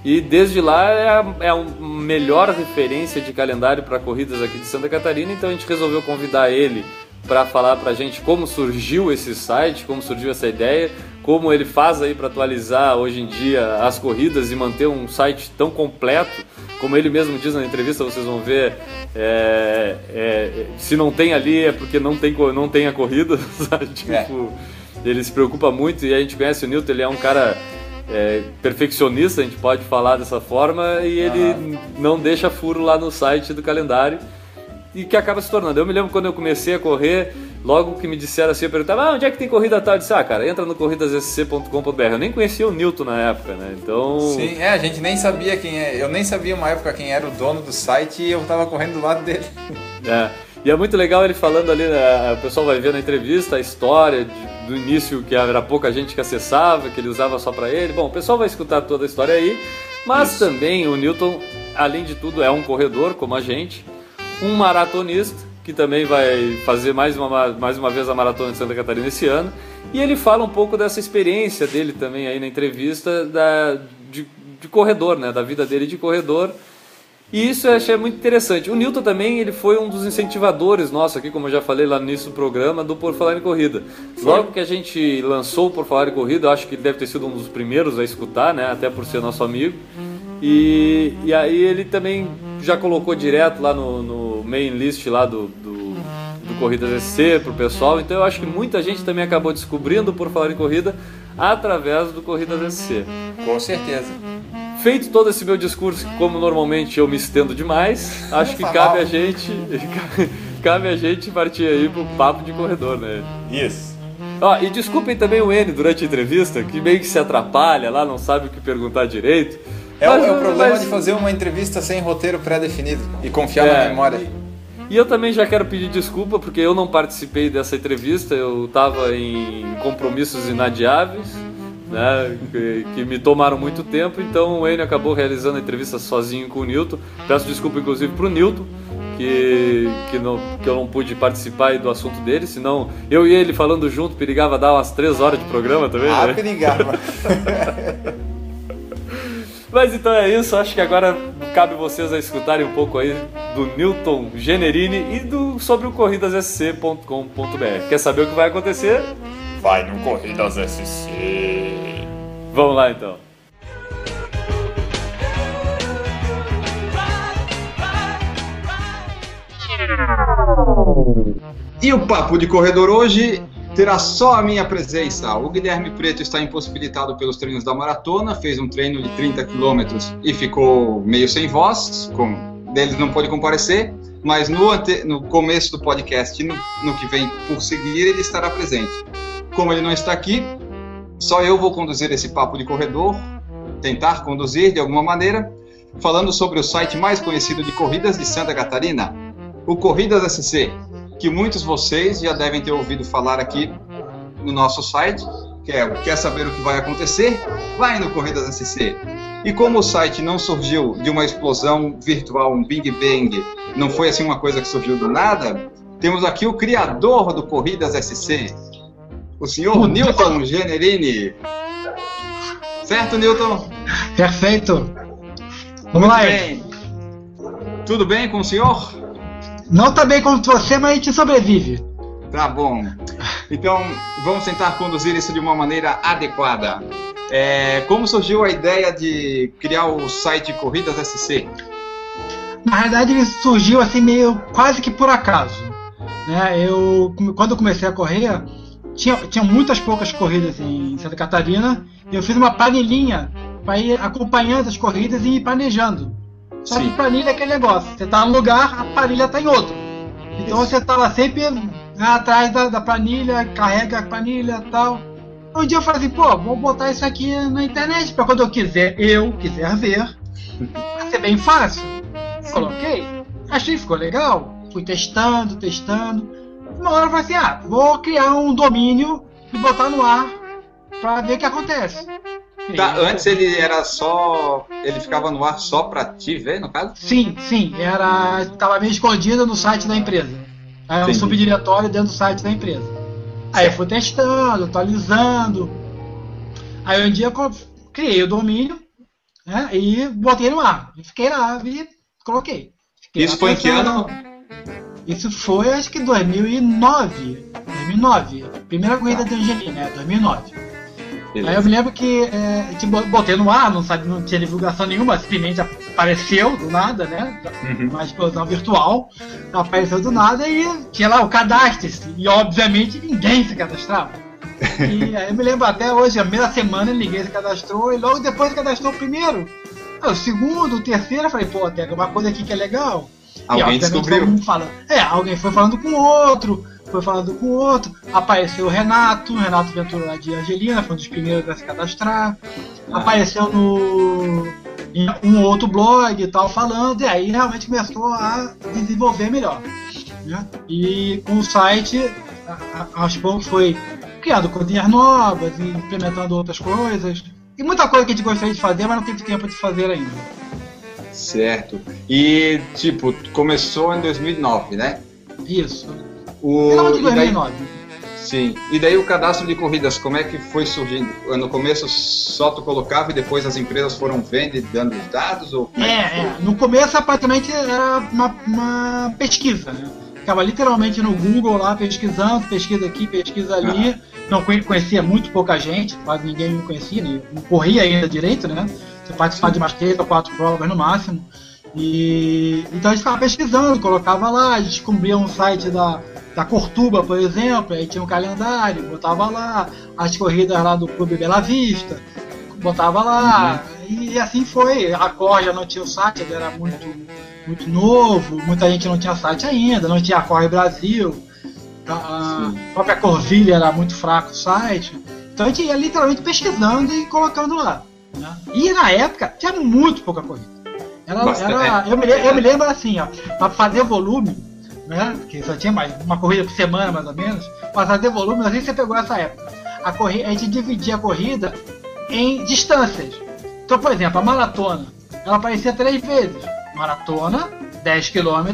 E desde lá é a, é a melhor referência de calendário para corridas aqui de Santa Catarina, então a gente resolveu convidar ele para falar para a gente como surgiu esse site, como surgiu essa ideia, como ele faz aí para atualizar hoje em dia as corridas e manter um site tão completo, como ele mesmo diz na entrevista, vocês vão ver, é, é, se não tem ali é porque não tem, não tem a corrida, *laughs* sabe? Tipo, É. ele se preocupa muito e a gente conhece o Newton, ele é um cara é, perfeccionista, a gente pode falar dessa forma, e ele não deixa furo lá no site do calendário e que acaba se tornando. Eu me lembro quando eu comecei a correr, logo que me disseram assim, eu perguntava, ah, onde é que tem corrida tal? Eu disse, ah, cara, entra no corridassc.com.br. Eu nem conhecia o Newton na época, né? Então. Sim, é, a gente nem sabia quem é. Eu nem sabia uma época quem era o dono do site e eu tava correndo do lado dele. *laughs* É. E é muito legal ele falando ali, né, o pessoal vai ver na entrevista a história de- do início, que era pouca gente que acessava, que ele usava só para ele. Bom, o pessoal vai escutar toda a história aí, mas também o Newton, além de tudo, é um corredor como a gente, um maratonista, que também vai fazer mais uma, mais uma vez a maratona de Santa Catarina esse ano. E ele fala um pouco dessa experiência dele também aí na entrevista da, de, de corredor, né? Da vida dele de corredor. E isso eu achei muito interessante. O Newton também ele foi um dos incentivadores nosso aqui, como eu já falei lá no início do programa, do Por Falar em Corrida. Logo que a gente lançou o Por Falar em Corrida, eu acho que ele deve ter sido um dos primeiros a escutar, né? Até por ser nosso amigo. E, e aí ele também já colocou direto lá no, no main list lá do, do, do Corridas SC pro pessoal. Então eu acho que muita gente também acabou descobrindo Por Falar em Corrida através do Corridas SC. Com certeza. Feito todo esse meu discurso, como normalmente eu me estendo demais, *laughs* acho que cabe a gente. *laughs* cabe a gente partir aí pro papo de corredor, né? Isso. Ó, e desculpem também o N durante a entrevista, que meio que se atrapalha lá, não sabe o que perguntar direito. É, o- Mas- é o problema mas- de fazer uma entrevista sem roteiro pré-definido e confiar É. na memória. E E eu também já quero pedir desculpa porque eu não participei dessa entrevista, eu estava em compromissos inadiáveis, né, que, que, me tomaram muito tempo, então o Enio acabou realizando a entrevista sozinho com o Newton. Peço desculpa inclusive para o Newton, que, que, não, que eu não pude participar do assunto dele, senão eu e ele falando junto perigava dar umas três horas de programa também. Ah, né? perigava. *laughs* Mas então é isso, acho que agora cabe vocês a escutarem um pouco aí do Newton Generini e do sobre o corridassc.com.br. Quer saber o que vai acontecer? Vai no Corridas SC. Vamos lá então. E o papo de corredor hoje terá só a minha presença. O Guilherme Preto está impossibilitado pelos treinos da maratona, fez um treino de 30 quilômetros e ficou meio sem voz, com deles não pôde comparecer, mas no, ante, no começo do podcast no, no que vem por seguir ele estará presente. Como ele não está aqui, só eu vou conduzir esse papo de corredor, tentar conduzir de alguma maneira, falando sobre o site mais conhecido de corridas de Santa Catarina, o Corridas SC, que muitos de vocês já devem ter ouvido falar aqui no nosso site, que é Quer Saber o que vai acontecer? Vai no Corridas SC. E como o site não surgiu de uma explosão virtual, um Big Bang, não foi assim uma coisa que surgiu do nada, temos aqui o criador do Corridas SC, o senhor Newton Generini. Certo, Newton? Perfeito. Vamos Muito lá. bem. Tudo bem com o senhor? Não tá bem como você, mas a gente sobrevive. Tá bom. Então, vamos tentar conduzir isso de uma maneira adequada. É, como surgiu a ideia de criar o site Corridas SC? Na realidade, ele surgiu assim meio quase que por acaso. Né? Eu, quando eu comecei a correr, tinha, tinha muitas poucas corridas em Santa Catarina. E eu fiz uma planilhinha para ir acompanhando as corridas e ir planejando. Só Sim. que planilha é aquele negócio. Você tá num lugar, a planilha tá em outro. Então você tá lá sempre né, atrás da, da planilha, carrega a planilha e tal. Um dia eu falei assim, pô, vou botar isso aqui na internet para quando eu quiser, eu quiser ver. Vai ser bem fácil. Coloquei, achei que ficou legal. Fui testando, testando. Uma hora eu falei assim, ah, vou criar um domínio e botar no ar para ver o que acontece. Tá, antes ele era só. Ele ficava no ar só pra te ver, no caso? Sim, sim, era. Tava meio escondido no site da empresa. Era um subdiretório dentro do site da empresa. Aí eu fui testando, atualizando. Aí um dia eu criei o domínio né, e botei no ar. E fiquei lá e coloquei. Fiquei Isso foi em que ano? Isso foi acho que 2009. 2009. Primeira corrida de Angelina, né? 2009. Aí eu me lembro que é, tipo, botei no ar, não, sabe, não tinha divulgação nenhuma, simplesmente apareceu do nada, né? Uhum. Uma explosão virtual, apareceu do nada e tinha lá o cadastro. E obviamente ninguém se cadastrava. E *laughs* aí eu me lembro até hoje, a primeira semana ninguém se cadastrou e logo depois cadastrou o primeiro. O segundo, o terceiro, eu falei, pô, tem alguma coisa aqui que é legal. Alguém obviamente, descobriu. falando. É, alguém foi falando com o outro, foi falando com o outro. Apareceu o Renato, o Renato Ventura lá de Angelina, foi um dos primeiros a se cadastrar. Ah. Apareceu no em um outro blog e tal falando, e aí realmente começou a desenvolver melhor. né? E com o site, aos poucos foi criando coisinhas novas e implementando outras coisas. E muita coisa que a gente gostaria de fazer, mas não teve tempo de fazer ainda. Certo. E, tipo, começou em 2009, né? Isso. O, Final de e daí- 2009. Sim. E daí o cadastro de corridas, como é que foi surgindo? No começo só tu colocava e depois as empresas foram vendo e dando os dados? Ou É, foi? é. No começo, praticamente, era uma, uma pesquisa, né? Ficava literalmente no Google lá pesquisando, pesquisa aqui, pesquisa ali. Não conhe- conhecia muito pouca gente, quase ninguém me conhecia, né? não corria ainda direito, né? Você participar de umas três ou quatro provas no máximo. E então a gente ficava pesquisando, colocava lá, descobria um site da, da Cortuba, por exemplo, aí tinha um calendário, botava lá as corridas lá do Clube Bela Vista, botava lá, e assim foi. A Cor já não tinha o site, ele era muito, muito novo, muita gente não tinha site ainda, não tinha a Corre Brasil, a, a própria Corvilha era muito fraco o site. Então a gente ia literalmente pesquisando e colocando lá. né? E na época tinha muito pouca corrida. Era, era- é. eu, me, eu me lembro assim, ó, para fazer volume, né? Porque só tinha mais uma corrida por semana, mais ou menos. Passar de volume, se você pegou essa época. A, corrida, a gente dividia a corrida em distâncias. Então, por exemplo, a maratona, ela aparecia três vezes. Maratona, 10 km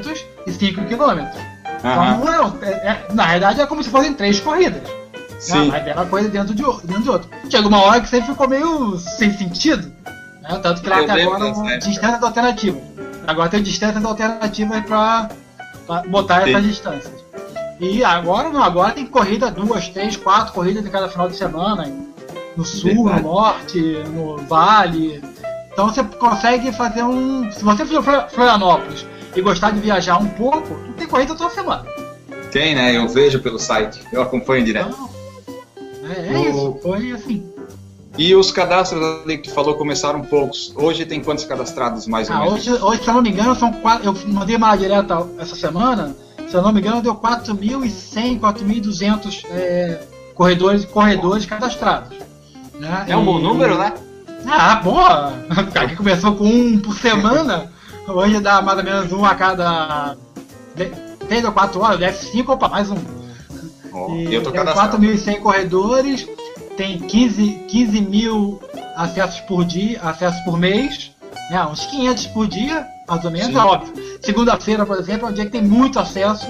e 5 km. Então, não eram- é- é- na realidade, é como se fossem três corridas. Né? Sim. Mas era coisa dentro de, dentro de outra. Chega uma hora que você ficou meio sem sentido. Né? Tanto que lá lembro agora época. distâncias alternativas. Agora tem distâncias alternativas para botar essas distâncias. E agora não, agora tem corrida, duas, três, quatro corridas em cada final de semana. No sul, Verdade. no norte, no vale. Então você consegue fazer um. Se você for Florianópolis e gostar de viajar um pouco, tem corrida toda semana. Tem, né? Eu vejo pelo site. Eu acompanho direto. Então, é, é O- isso. Foi assim. E os cadastros ali que tu falou começaram poucos. Hoje tem quantos cadastrados mais ou Ah, menos? hoje, hoje, se eu não me engano, são quatro. Eu mandei uma direta essa semana. Se eu não me engano, deu 4.100, 4.200 é, corredores, corredores cadastrados. né? É um bom E- número, né? Ah, boa! Aqui começou com um por semana, hoje dá mais ou menos um a cada 3 ou 4 horas, deve 5 opa, mais um. Ó, E eu tô tem cadastrado. 4.100 corredores, tem 15, 15 mil acessos por dia, acessos por mês, né? uns 500 por dia, mais ou menos, Sim. é óbvio. Segunda-feira, por exemplo, é um dia que tem muito acesso,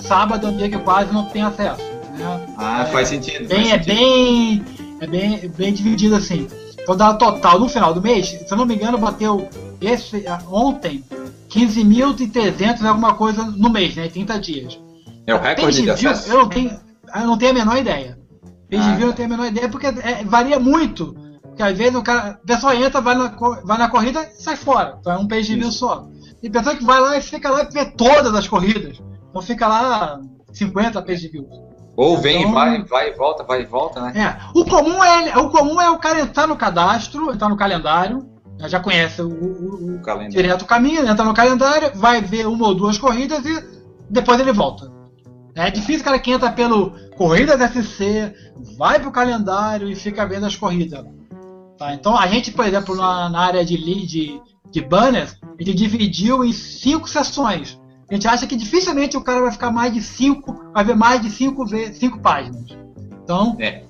sábado é um dia que quase não tem acesso. Né? Ah, É, faz sentido. bem, faz é sentido. bem, é bem, bem dividido assim. Então dá total no final do mês, se eu não me engano, bateu esse ontem 15.300 alguma coisa no mês, né? 30 dias. É o recorde de acesso? Eu não tenho, eu não tenho a menor ideia. Page Ah, view eu não tenho a menor ideia porque é, varia muito. Porque às vezes o cara, a pessoa entra, vai na, vai na corrida e sai fora. Então é um page view Isso. só. E pessoa que vai lá e fica lá e vê todas as corridas. Então fica lá 50 page views. Ou vem Então- e vai, vai e volta, vai e volta, né? É, o comum é, o comum é o cara entrar no cadastro, entrar no calendário, né, já conhece o, o- o- O calendário. direto o caminho, entra no calendário, vai ver uma ou duas corridas e depois ele volta. É difícil o cara que entra pelo Corridas SC, vai pro calendário e fica vendo as corridas. Tá? Então a gente, por exemplo, na, na área de, de, de banners, a gente dividiu em cinco sessões. A gente acha que dificilmente o cara vai ficar mais de cinco, vai ver mais de cinco, cinco páginas. Então, É.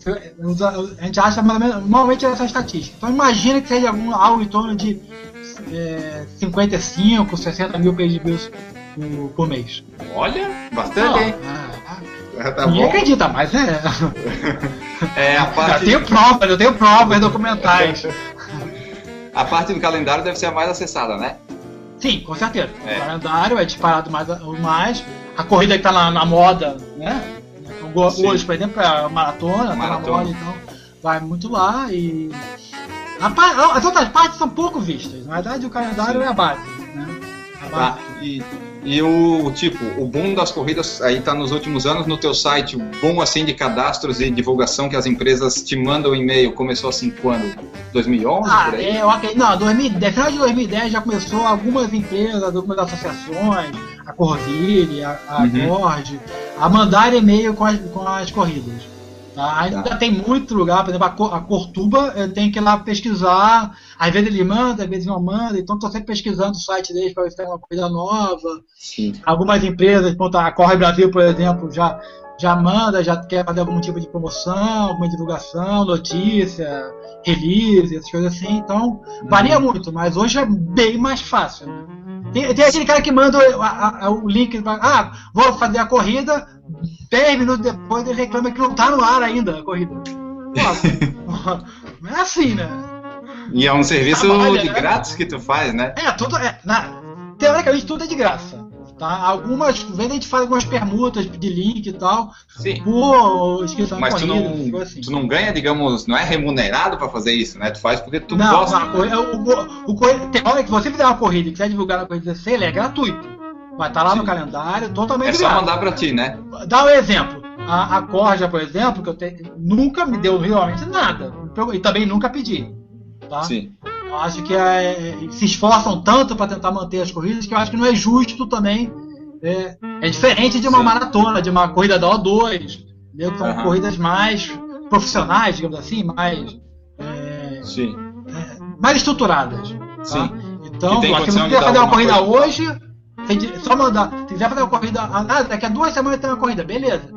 a gente acha mais ou menos, normalmente essa é a estatística. Então imagina que seja algum, algo em torno de é, 55, 60 mil page views por, por mês. Olha, bastante, hein? Ah, Tá ninguém bom. acredita, mas é. *laughs* É, a Eu parte, tenho provas, eu tenho provas documentais. a parte do calendário deve ser a mais acessada, né? Sim, com certeza. É. O calendário é disparado mais, mais. A corrida que tá na, na moda, né? Sim. Hoje, por exemplo, é a maratona, tá Maratona. na moda, então vai muito lá e. as outras partes são pouco vistas. Na verdade, o calendário Sim. é a base. Né? A base. Tá. E, e o tipo, o boom das corridas aí tá nos últimos anos no teu site, o boom assim de cadastros e divulgação que as empresas te mandam e-mail começou assim quando? 2011 Ah, por aí? é, acredito. Não, 2010, final de 2010 já começou algumas empresas, algumas associações, a Corville, a, a Uhum. Gord, a mandar e-mail com as, com as corridas. Tá? Ainda Tá. tem muito lugar, por exemplo, a, Cor- a Cortuba tem que ir lá pesquisar. Às vezes ele manda, às vezes não manda, então estou sempre pesquisando o site deles para ver se tem uma coisa nova. Sim. Algumas empresas, a Corre Brasil, por exemplo, já, já manda, já quer fazer algum tipo de promoção, alguma divulgação, notícia, release, essas coisas assim. Então, varia muito, mas hoje é bem mais fácil. né? Tem, tem aquele cara que manda o, a- a- o link, pra- ah, vou fazer a corrida, 10 minutos depois ele reclama que não tá no ar ainda a corrida. Pô, não *laughs* é assim, né? E é um serviço Trabalha, de né? grátis que tu faz, né? É, tudo é. Na, teoricamente tudo é de graça. Tá? Algumas vezes a gente faz algumas permutas de link e tal, Sim. por inscrição Mas de tu corrida, não, assim. tu não ganha, digamos, não é remunerado pra fazer isso, né? Tu faz porque tu não, gosta. não, corrida- o, o, o, corrida- tem hora que você fizer uma corrida e quiser divulgar na corrida DC, ele é gratuito. Vai estar lá no Sim. calendário, totalmente É só mandar pra ti, né? Dá um exemplo. A, a Corja, por exemplo, que eu tenho, nunca me deu realmente nada. E também nunca pedi. Tá? Sim. Eu acho que é, se esforçam tanto para tentar manter as corridas que eu acho que não é justo também. É, é diferente de uma Sim. maratona, de uma corrida da O2, entendeu? que são Aham. corridas mais profissionais, digamos assim, mais, é, Sim. mais estruturadas. tá? Sim. Então, se quiser fazer uma corrida coisa. hoje, só mandar. Se quiser fazer uma corrida, ah, daqui a duas semanas tem uma corrida, beleza.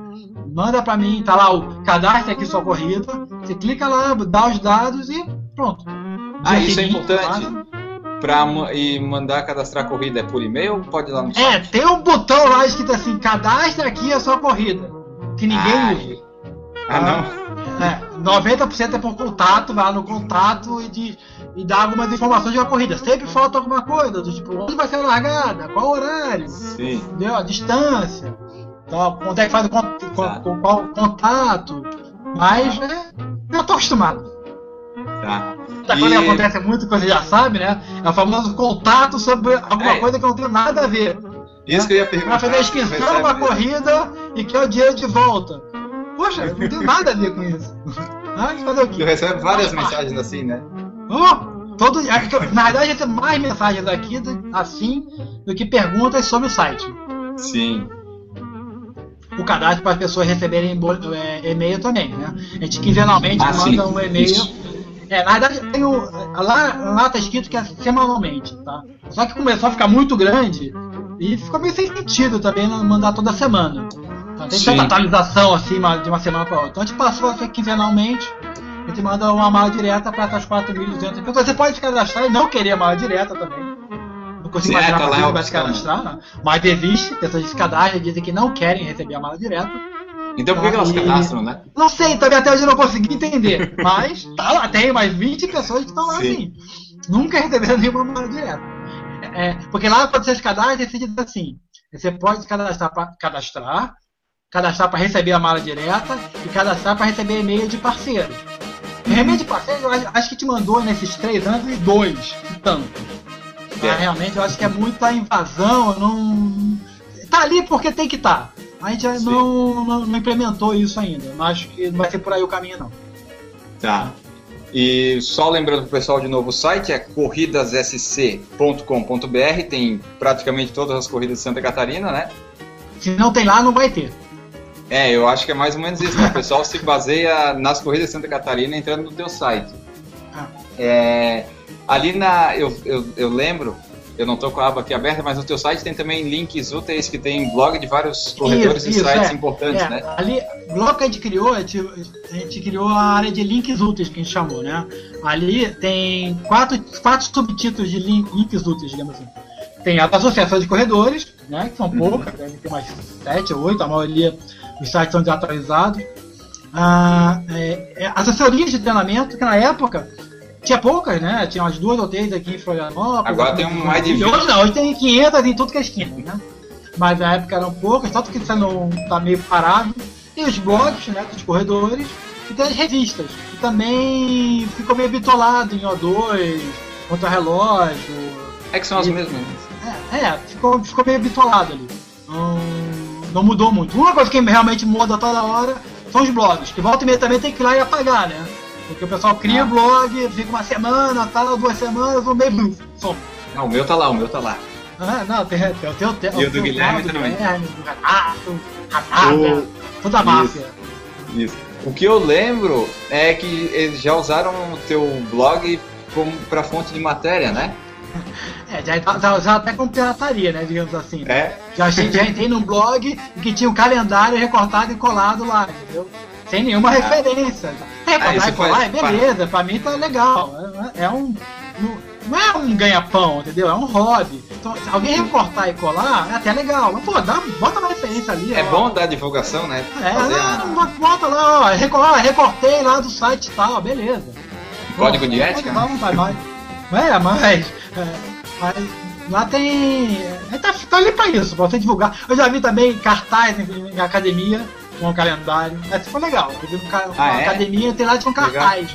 Manda pra mim, tá lá o cadastre aqui sua corrida. Você clica lá, dá os dados e pronto. Ah, isso é importante. ma- e mandar cadastrar a corrida é por e-mail ou pode ir lá no É, site? tem um botão lá escrito assim, cadastre aqui a sua corrida. Que ninguém Ah, usa. Ah, não? É, 90% é por contato, vai lá no contato e, de, e dá algumas informações de uma corrida. Sempre falta alguma coisa, do tipo, onde vai ser a largada, qual horário, Sim. entendeu? a distância, então, quanto é que faz o con- com, Tá. com qual contato. Mas, né, eu tô acostumado. Tá. Outra coisa E- que acontece muito, você já sabe, né? É o famoso contato sobre alguma É. coisa que não tem nada a ver. Isso que eu ia Pra perguntar. fazer a inscrição numa corrida e quer o dinheiro de volta. Poxa, não tem nada a ver com isso. *laughs* Ah, fazer o Tu quê? recebe várias mensagens assim, né? Oh, todo, é na verdade, eu recebo mais mensagens aqui assim do que perguntas sobre o site. Sim. O cadastro para as pessoas receberem é, e-mail também, né? A gente quinzenalmente Ah, manda sim. um e-mail. É, na verdade, tem o, lá, lá tá escrito que é semanalmente, tá? Só que começou a ficar muito grande e ficou meio sem sentido também não mandar toda semana. Então, tem Sim. tanta atualização assim de uma semana para outra. Então a gente passou a ser quinzenalmente. A gente manda uma mala direta para essas 4.200 pessoas. Você pode se cadastrar e não querer a mala direta também. Não consigo é, imaginar tá por lá que a você vai se cadastrar, né? mas existe. Pessoas que se cadastram e dizem que não querem receber a mala direta. Então por que, que elas cadastram, né? Não sei, também até hoje eu não consegui entender. Mas tá lá, tem mais 20 pessoas que estão lá Sim. assim. Nunca receberam nenhuma mala direta. É, porque lá quando você se cadastra, você diz assim: você pode cadastrar para cadastrar, cadastrar para receber a mala direta e cadastrar para receber e-mail de parceiro. Uhum. E-mail de parceiro, eu acho, que te mandou nesses três anos e dois, e tanto. Mas, É. realmente eu acho que é muita invasão, não. Tá ali porque tem que estar. A gente Sim. não, não, não implementou isso ainda. Não acho que não vai ser por aí o caminho, não. Tá. E só lembrando pro pessoal de novo, o site é corridassc.com.br, tem praticamente todas as corridas de Santa Catarina, né? Se não tem lá, não vai ter. É, eu acho que é mais ou menos isso, né? O pessoal se baseia nas corridas de Santa Catarina entrando no teu site. Ah. É, ali na. Eu, eu, eu lembro, eu não tô com a aba aqui aberta, mas no teu site tem também links úteis que tem blog de vários corredores Isso, e sites é. importantes, É, né? Ali, logo que a gente criou, a gente, a gente criou a área de links úteis, que a gente chamou, né? Ali tem quatro, quatro subtítulos de link, links úteis, digamos assim. Tem as associações de corredores, né? Que são Uhum. poucas, devem ter mais sete ou oito, a maioria dos sites são desatualizados. Ah, é, é, assessorias de treinamento, que na época tinha poucas, né? Tinha umas duas ou três aqui em Florianópolis. Agora tem um mais de E Hoje não, hoje tem 500 em tudo que é esquina, né? Mas na época eram poucas, tanto que você não tá meio parado. E os blogs, né, dos corredores, e tem as revistas, que também ficou meio bitolado em O2, contra-relógio. É que são as E- mesmas. É, é, ficou, ficou meio bitolado ali. Não, não mudou muito. Uma coisa que realmente muda toda hora são os blogs, que volta e meia também tem que ir lá e apagar, né? Porque o pessoal cria Ah. o blog, fica uma semana, tal, duas semanas, um meio blue, some. Não, o meu tá lá, o meu tá lá. Ah, não, tem, tem, o teu tem, E o do Guilherme também. Guilherme, do Renato, Renata, toda a máfia. Isso. O que eu lembro é que eles já usaram o teu blog para fonte de matéria, né? É, já, até com pirataria, né, digamos assim. É. Já, já entrei num blog que tinha um calendário recortado e colado lá, entendeu? Sem nenhuma referência. Recortar Ah, e colar, faz- é beleza, pra mim tá legal. É, é um. não- é um ganha-pão, entendeu? É um hobby. Então, se alguém recortar e colar, é até legal. Mas, pô, dá, bota uma referência ali. É ó. bom dar divulgação, né? É, não, a- bota lá, ó, ó, recortei lá do site e tal, beleza. Código Pô, de ética? Não, faz mais. É, mas, é, mas lá tem. É, tá, tá ali pra isso, pra você divulgar. Eu já vi também cartaz em, em academia com o calendário. Essa foi legal. Eu vi um Ah, uma é? academia tem lá com cartaz.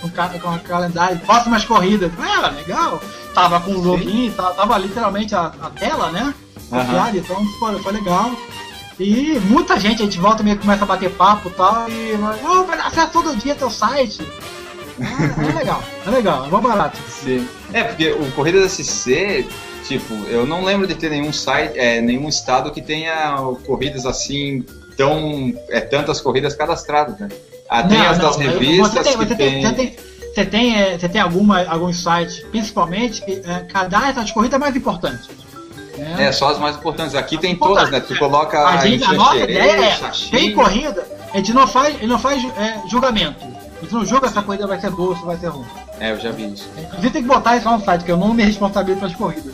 Com, com a calendário, próximas corridas. É, legal. Tava com o login, tava, tava literalmente a, a tela, né? Copiada, então foi, foi legal. E muita gente, a gente volta e meio que começa a bater papo e tal, e oh, vai acesso todo dia teu site. É, é legal, é legal, é bom barato. Sim. É, porque o Corridas SC, tipo, eu não lembro de ter nenhum site, é, nenhum estado que tenha corridas assim, tão. É, tantas corridas cadastradas, né? Ah, tem Não, as não, das você revistas tem, que você tem. tem, você tem, você tem, é, você tem alguma, alguns sites, principalmente, que é, cadastram as corridas mais importantes. Né? É, só as mais importantes. Aqui tem todas, né? Tu é. coloca A, gente, a nossa ideia é, tem corrida, a gente não faz, não faz é, julgamento. A gente não julga se a corrida vai ser boa ou se vai ser ruim. É, eu já vi isso. Inclusive tem que botar isso lá no site, que eu não me responsabilizo pelas corridas.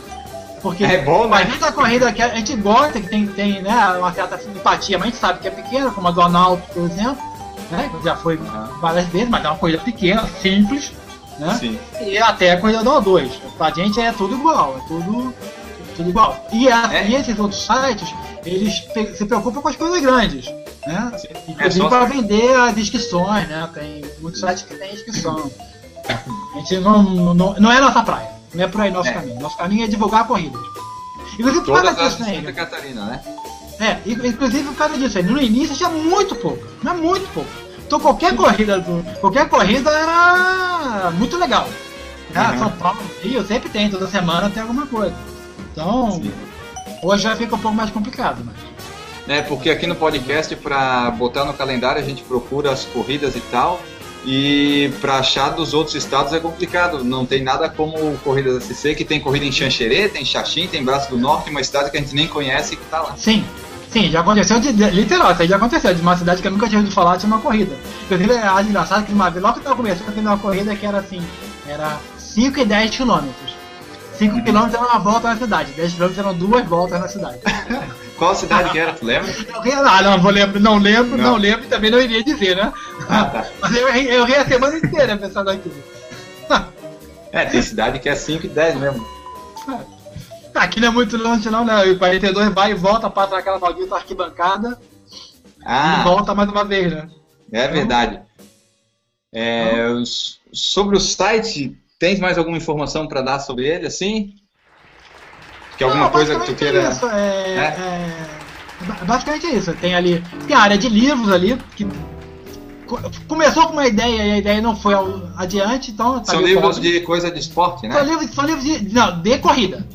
Porque É bom, né? mas da corrida que a gente gosta, que tem, tem né, uma certa simpatia, mas a gente sabe que é pequena, como a do Analto, por exemplo, né, que já foi várias vezes, mas é uma corrida pequena, simples, né? Sim. E até a corrida do O2. Pra gente é tudo igual, é tudo, tudo igual. E, a- É. e esses outros sites, eles se preocupam com as coisas grandes, né? Inclusive É para vender as inscrições, né? Tem muitos sites que tem inscrição. A gente não, não, não é nossa praia, não é por aí nosso É. caminho. Nosso caminho é divulgar corridas. Inclusive por causa disso, né? Santa Catarina, né? É, in- inclusive por causa disso aí. No início tinha muito pouco, não é muito pouco. Então qualquer corrida do, qualquer corrida era muito legal. Né? Uhum. São Paulo, Rio, sempre tem, toda semana tem alguma coisa. Então, Sim. hoje já fica um pouco mais complicado, mas. É, porque aqui no podcast, pra botar no calendário, a gente procura as corridas e tal. E pra achar dos outros estados é complicado. Não tem nada como Corridas SC, que tem corrida em Xanxerê, tem Xaxim, tem Braço do Norte, uma cidade que a gente nem conhece e que tá lá. Sim, sim, já aconteceu de, de- literal, isso aí já aconteceu, de uma cidade que eu nunca tinha ouvido falar, tinha uma corrida. Inclusive, é algo engraçado que uma vez, logo que tava começando, teve uma corrida que era assim, era 5 e 10 quilômetros. 5 quilômetros era uma volta na cidade, 10 quilômetros eram duas voltas na cidade. *laughs* Qual cidade que era, tu lembra? Eu ah, não, vou lembro, não lembro, não, Não. lembro e também não iria dizer, né? Ah, tá. *laughs* Mas eu, ri- eu ri a semana inteira pensando naquilo. *laughs* É, tem cidade que é 5 e 10 mesmo. Aqui não é muito longe não, né? O 42 vai e volta, passa naquela maldita arquibancada e Ah, volta mais uma vez, né? é verdade. É, os- sobre o site, tens mais alguma informação pra dar sobre ele, assim? Que alguma Não, coisa que tu queira... É isso, é, É? é- ba- basicamente é isso. Tem ali. Tem a área de livros ali, que co- começou com uma ideia e a ideia não foi adiante, então. tá São livros de coisa de esporte, São né? livros, são livros de. Não, de corrida.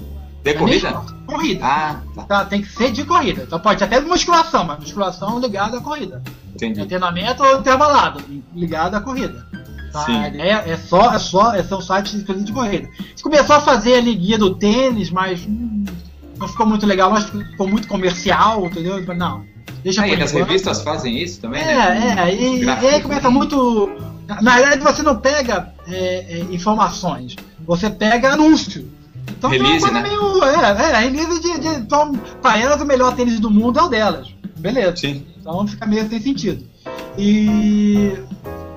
De é corrida? Corrida. Ah, tá. Tá, tem que ser de corrida. Então pode ser até de musculação, mas musculação ligada à corrida. Entendi. Treinamento ou intervalado, ligado à corrida. Tá? Ideia é só, é só, é, são sites exclusivos de corrida. Começou a fazer ali guia do tênis, mas hum, não ficou muito legal, que ficou muito comercial, entendeu? Não, deixa Aí, as revistas fazem isso também, É, né? é, e, e Gráfico. aí começa muito. Na verdade, você não pega é, é, informações, você pega anúncio. Então uma Release, coisa né? meio. É, é, release de. de então, pra elas, o melhor tênis do mundo é o delas. Beleza. Sim. Então fica meio sem sentido. E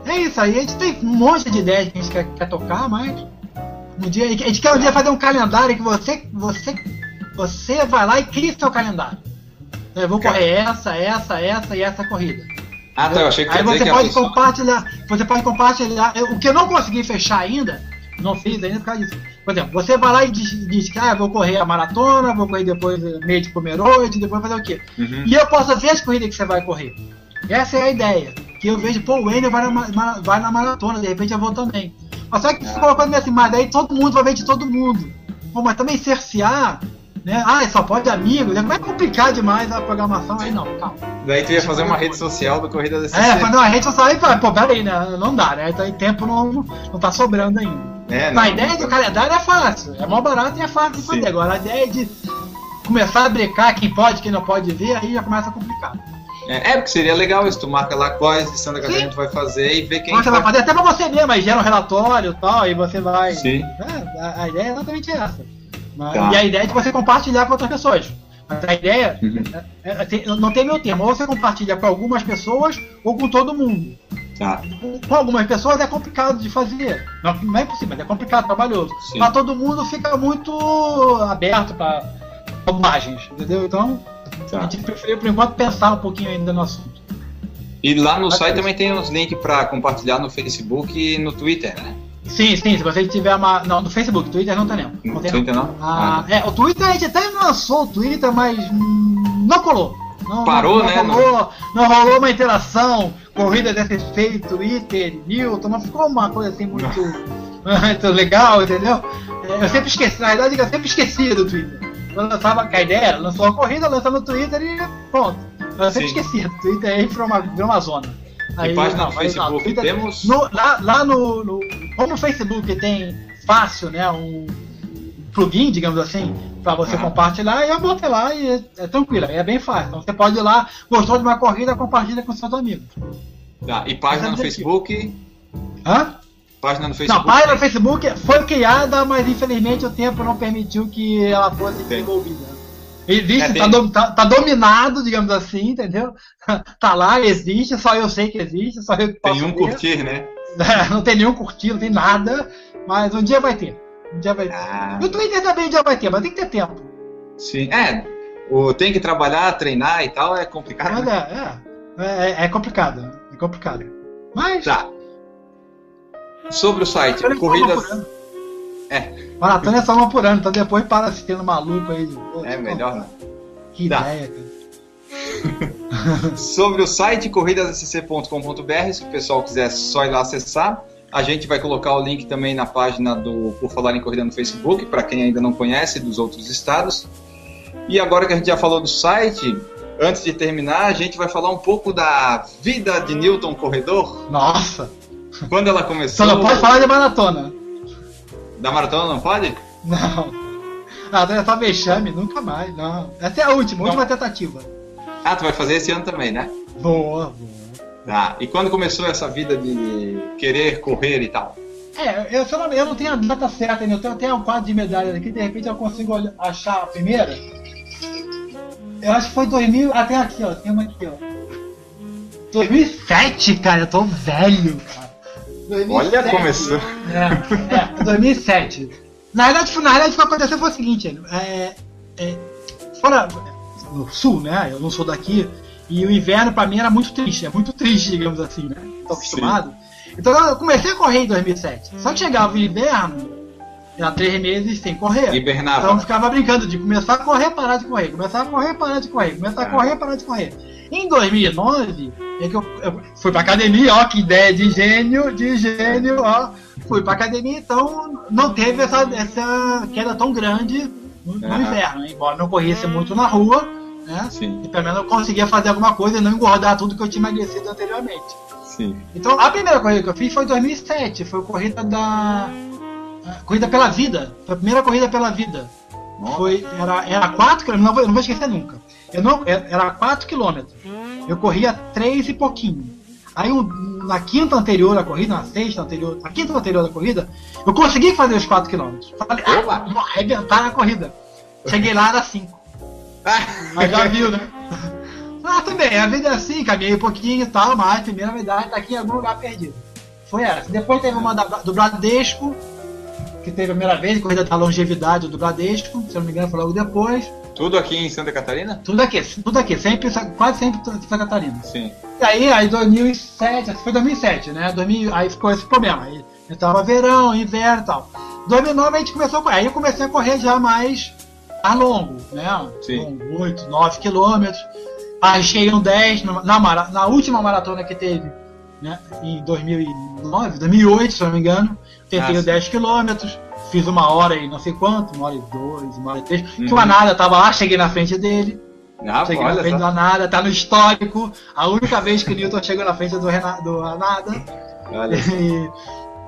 é isso aí, a gente tem um monte de ideias que a gente quer, quer tocar, mas um dia, a gente quer um dia fazer um calendário que você, você, você vai lá e cria seu calendário. Eu vou correr essa, essa, essa e essa corrida. Ah, tá, eu achei que Aí você que pode pessoa- compartilhar, você pode compartilhar. eu- o que eu não consegui fechar ainda, não fiz ainda por causa disso. Por exemplo, você vai lá e diz, diz que ah, vou correr a maratona, vou correr depois eh, meio de pomerode, depois fazer o quê? Uhum. E eu posso ver as corridas que você vai correr. Essa é a ideia. Que eu vejo, pô, o Wender vai na, vai na maratona, de repente eu vou também. Mas só que você colocou meio assim, mas daí todo mundo vai ver de todo mundo. Pô, mas também cercear, né? Ah, só pode amigo, né? vai complicar demais a programação aí não, calma. Daí tu ia fazer uma rede social do Corrida da É, fazer uma rede social e fala, pô, peraí, né? Não dá, né? Então, tempo não, não tá sobrando ainda. É, a ideia do calendário é fácil, é mó barato e é fácil de fazer. Sim. Agora, a ideia de começar a brincar quem pode, quem não pode ver, aí já começa a complicar. É, é, porque seria legal isso, tu marca lá quais Santa Catarina Sim. tu vai fazer e ver quem você vai... vai fazer até pra você mesmo, aí gera um relatório e tal, e você vai. Sim. É, a, a ideia é exatamente essa. Mas- Tá. E a ideia é de você compartilhar com outras pessoas. Mas a ideia Uhum. é- é- tem- não tem meu termo, ou você compartilha com algumas pessoas ou com todo mundo. Tá. Com algumas pessoas é complicado de fazer. Não, não é impossível, mas é complicado, trabalhoso. Sim. Para todo mundo fica muito aberto para bobagens, entendeu? Então, a tá. gente preferiu por enquanto pensar um pouquinho ainda no assunto. E lá no Mas site isso. também tem uns links pra compartilhar no Facebook e no Twitter, né? Sim, sim, se você tiver uma. Não, no Facebook, Twitter não tem não. No Não tem. Twitter não? Ah, é, o Twitter a gente até lançou o Twitter, mas hum, não colou. Não, Parou, não, né, Não rolou, não rolou uma interação, corrida desse feito, Twitter, Newton, não ficou uma coisa assim muito, *laughs* muito legal, entendeu? É, Eu sempre esqueci, na verdade eu sempre esquecia do Twitter. Eu lançava a ideia era, lançou a corrida, lançava no Twitter e pronto. Eu sempre Sim. esquecia, o Twitter aí virou uma, virou uma zona. E página não, no mas não, Facebook Twitter- temos? no- lá, lá no, no. Como o Facebook tem fácil, né? Um plugin, digamos assim, pra você Ah. compartilhar eu botei lá e é, é tranquilo, é bem fácil. Então você pode ir lá, gostou de uma corrida, compartilha com seus amigos. Tá, e página no é Facebook? Hã? Página no Não, Facebook? a página no Facebook foi criada, mas infelizmente o tempo não permitiu que ela fosse desenvolvida. Existe, É, tá, dom- tá- tá dominado, digamos assim, entendeu? *laughs* tá lá, existe, só eu sei que existe, só eu que posso Tem um ver. curtir, né? *laughs* não tem nenhum curtir, não tem nada, mas um dia vai ter. Um dia vai ter. Ah, No Twitter também um dia vai ter, mas tem que ter tempo. sim. É, o, tem que trabalhar, treinar e tal, é complicado. Né? é, é, é, é complicado, é complicado. Mas. Tá. Sobre o site, maratona é só uma corridas. É. Maratona é só uma por ano, então depois para se tendo maluco aí. Pô, É melhor, né? Que Tá. ideia, cara. *laughs* Sobre o site corridassc.com.br, se o pessoal quiser só ir lá acessar. A gente vai colocar o link também na página do Por Falar em Corrida no Facebook, para quem ainda não conhece dos outros estados. E agora que a gente já falou do site, antes de terminar, a gente vai falar um pouco da vida de Newton Corredor. Nossa! Quando ela Só começou. não pode falar de maratona. Da maratona, não pode? Não. Maratona é só vexame, nunca mais, não. Essa é a última, Não. última tentativa. Ah, tu vai fazer esse ano também, né? Boa, boa. Tá. E quando começou essa vida de querer correr e tal? É, eu, não, eu não tenho a data certa ainda, eu tenho até um quadro de medalhas aqui, de repente eu consigo achar a primeira. Eu acho que foi 2000, até aqui, ó, tem uma aqui, ó. 2007, cara, eu tô velho, cara. 2007. Olha, começou. É, é, *laughs* 2007. Na verdade, na verdade, o que aconteceu foi o seguinte, é, é, fora no sul, né, eu não sou daqui, e o inverno pra mim era muito triste, é muito triste, digamos assim, né, tô acostumado. Então eu comecei a correr em 2007. Só que chegava o inverno, era três meses sem correr. Hibernava. Então eu ficava brincando de começar a correr, parar de correr, começar a correr, parar de correr, começar a Ah. correr, parar de correr. Em 2009, é que eu, eu fui pra academia, ó, que ideia de gênio, de gênio, ó. Fui pra academia, então não teve essa, essa queda tão grande no, no Aham. inverno, embora não corresse muito na rua, né? Sim, E pelo menos eu conseguia fazer alguma coisa e não engordar tudo que eu tinha emagrecido anteriormente. sim. Então, a primeira corrida que eu fiz foi em 2007, foi a corrida da. a Corrida pela Vida. Foi a primeira corrida pela vida. Nossa. Foi, era, era 4 km, não vou esquecer nunca. Eu não, era era 4 km. Eu corria 3 e pouquinho. Aí um- na quinta anterior à corrida, na sexta anterior, na quinta anterior da corrida, eu consegui fazer os 4 km. Falei, ah, vou arrebentar na corrida. Cheguei lá, era 5. *laughs* Mas já viu, né? Ah, também, a vida é assim, caminhei um pouquinho e tal, mas a primeira medalha tá aqui em algum lugar perdido. Foi essa. Depois teve uma da- do Bradesco, que teve a primeira vez, corrida da longevidade do Bradesco, se eu não me engano foi logo depois. Tudo aqui em Santa Catarina? Tudo aqui, tudo aqui, sempre, quase sempre Santa Catarina. Sim. E aí, aí 2007, acho que foi 2007, né? 2000, aí ficou esse problema. Aí entrava verão, inverno e tal. 2009 a gente começou a correr. Aí eu comecei a correr já mais a longo, né? Sim. Com 8, 9 quilômetros. Arrisquei um 10 na, na, na última maratona que teve, né? Em 2009, 2008, se não me engano. Tentei Ah, os sim. 10 quilômetros. Fiz uma hora e não sei quanto, uma hora e dois, uma hora e três. Uhum. Uhum. Uma nada, tava lá, cheguei na frente dele. Ah, Cheguei na frente só. do Anada, tá no histórico. A única vez que o Newton chegou na frente do, Renato, do Anada. Olha. *laughs*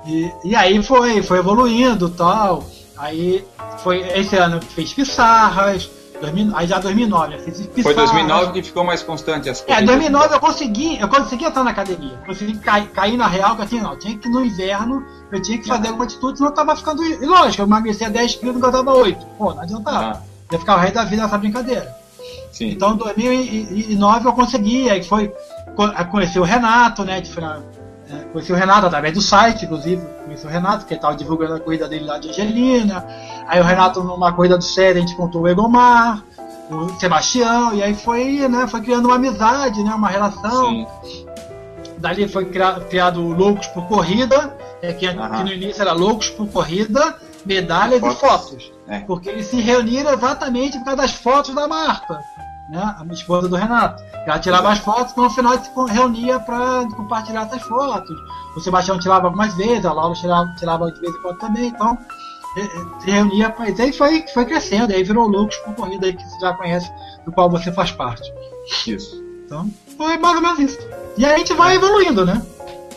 E, e, e aí foi, foi evoluindo tal. Aí foi esse ano fez Pissarras. 2000 aí já 2009, eu fiz Pissarras. Foi 2009 que ficou mais constante as É, corridas. 2009 eu consegui, eu consegui entrar na academia. Consegui cair, cair na real, que assim, não, tinha que ir no inverno, eu tinha que fazer alguma atitude, senão eu tava ficando. E lógico, eu emagrecia 10 quilos e engordava 8. Pô, não adiantava. Ah, Ia ficar o resto da vida nessa brincadeira. sim. Então, em 2009 eu consegui, aí foi conhecer o Renato, né? de fra- é, Conheci o Renato através do site, inclusive. Conheci o Renato, que estava divulgando a corrida dele lá de Angelina. Aí o Renato, numa corrida do série, a gente contou o Egomar, o Sebastião, e aí foi, né, foi criando uma amizade, né? Uma relação. Sim. Dali foi cria- criado o Loucos por Corrida, é, que, Aham. que no início era Loucos por Corrida, medalhas Fotos. e fotos. É. Porque eles se reuniram exatamente por causa das fotos da Marta, né? a minha esposa do Renato. Ela tirava as fotos, então no final se reunia para compartilhar essas fotos. O Sebastião tirava algumas vezes, a Laura tirava, tirava de vez em quando também, então eh, eh, se reunia, e aí foi, foi crescendo, aí virou Loucos por Corrida aí que você já conhece, do qual você faz parte. Isso. Então, foi mais ou menos isso. E aí a gente vai evoluindo, né?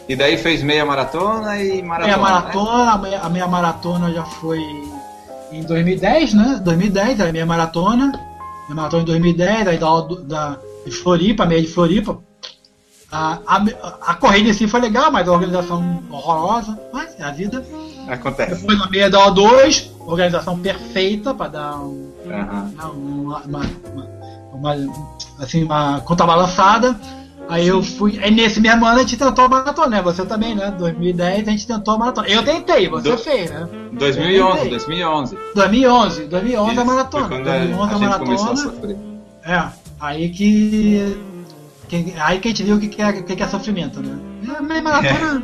E daí fez meia maratona e maratona. Meia né? maratona, a, meia, a meia maratona já foi em 2010, né? 2010, a minha maratona. Minha maratona em 2010, aí da, da de Floripa, meia de Floripa. A, a, a corrida em si foi legal, mas a organização horrorosa. Mas é a vida. Acontece. Depois na meia da O2, organização perfeita para dar um, Aham. uma, uma, uma, uma- assim, uma conta balançada. Aí eu fui. Aí nesse mesmo ano a gente tentou a maratona, né? Você também, né? 2010 a gente tentou a maratona. Eu tentei, você Do- fez, né? 2011, 2011. 2011, 2011 a maratona. Foi quando 2011 a, a a maratona. sofrer. É, aí que, que. Aí que a gente viu o que, que, é, que, que é sofrimento, né? É, meia maratona.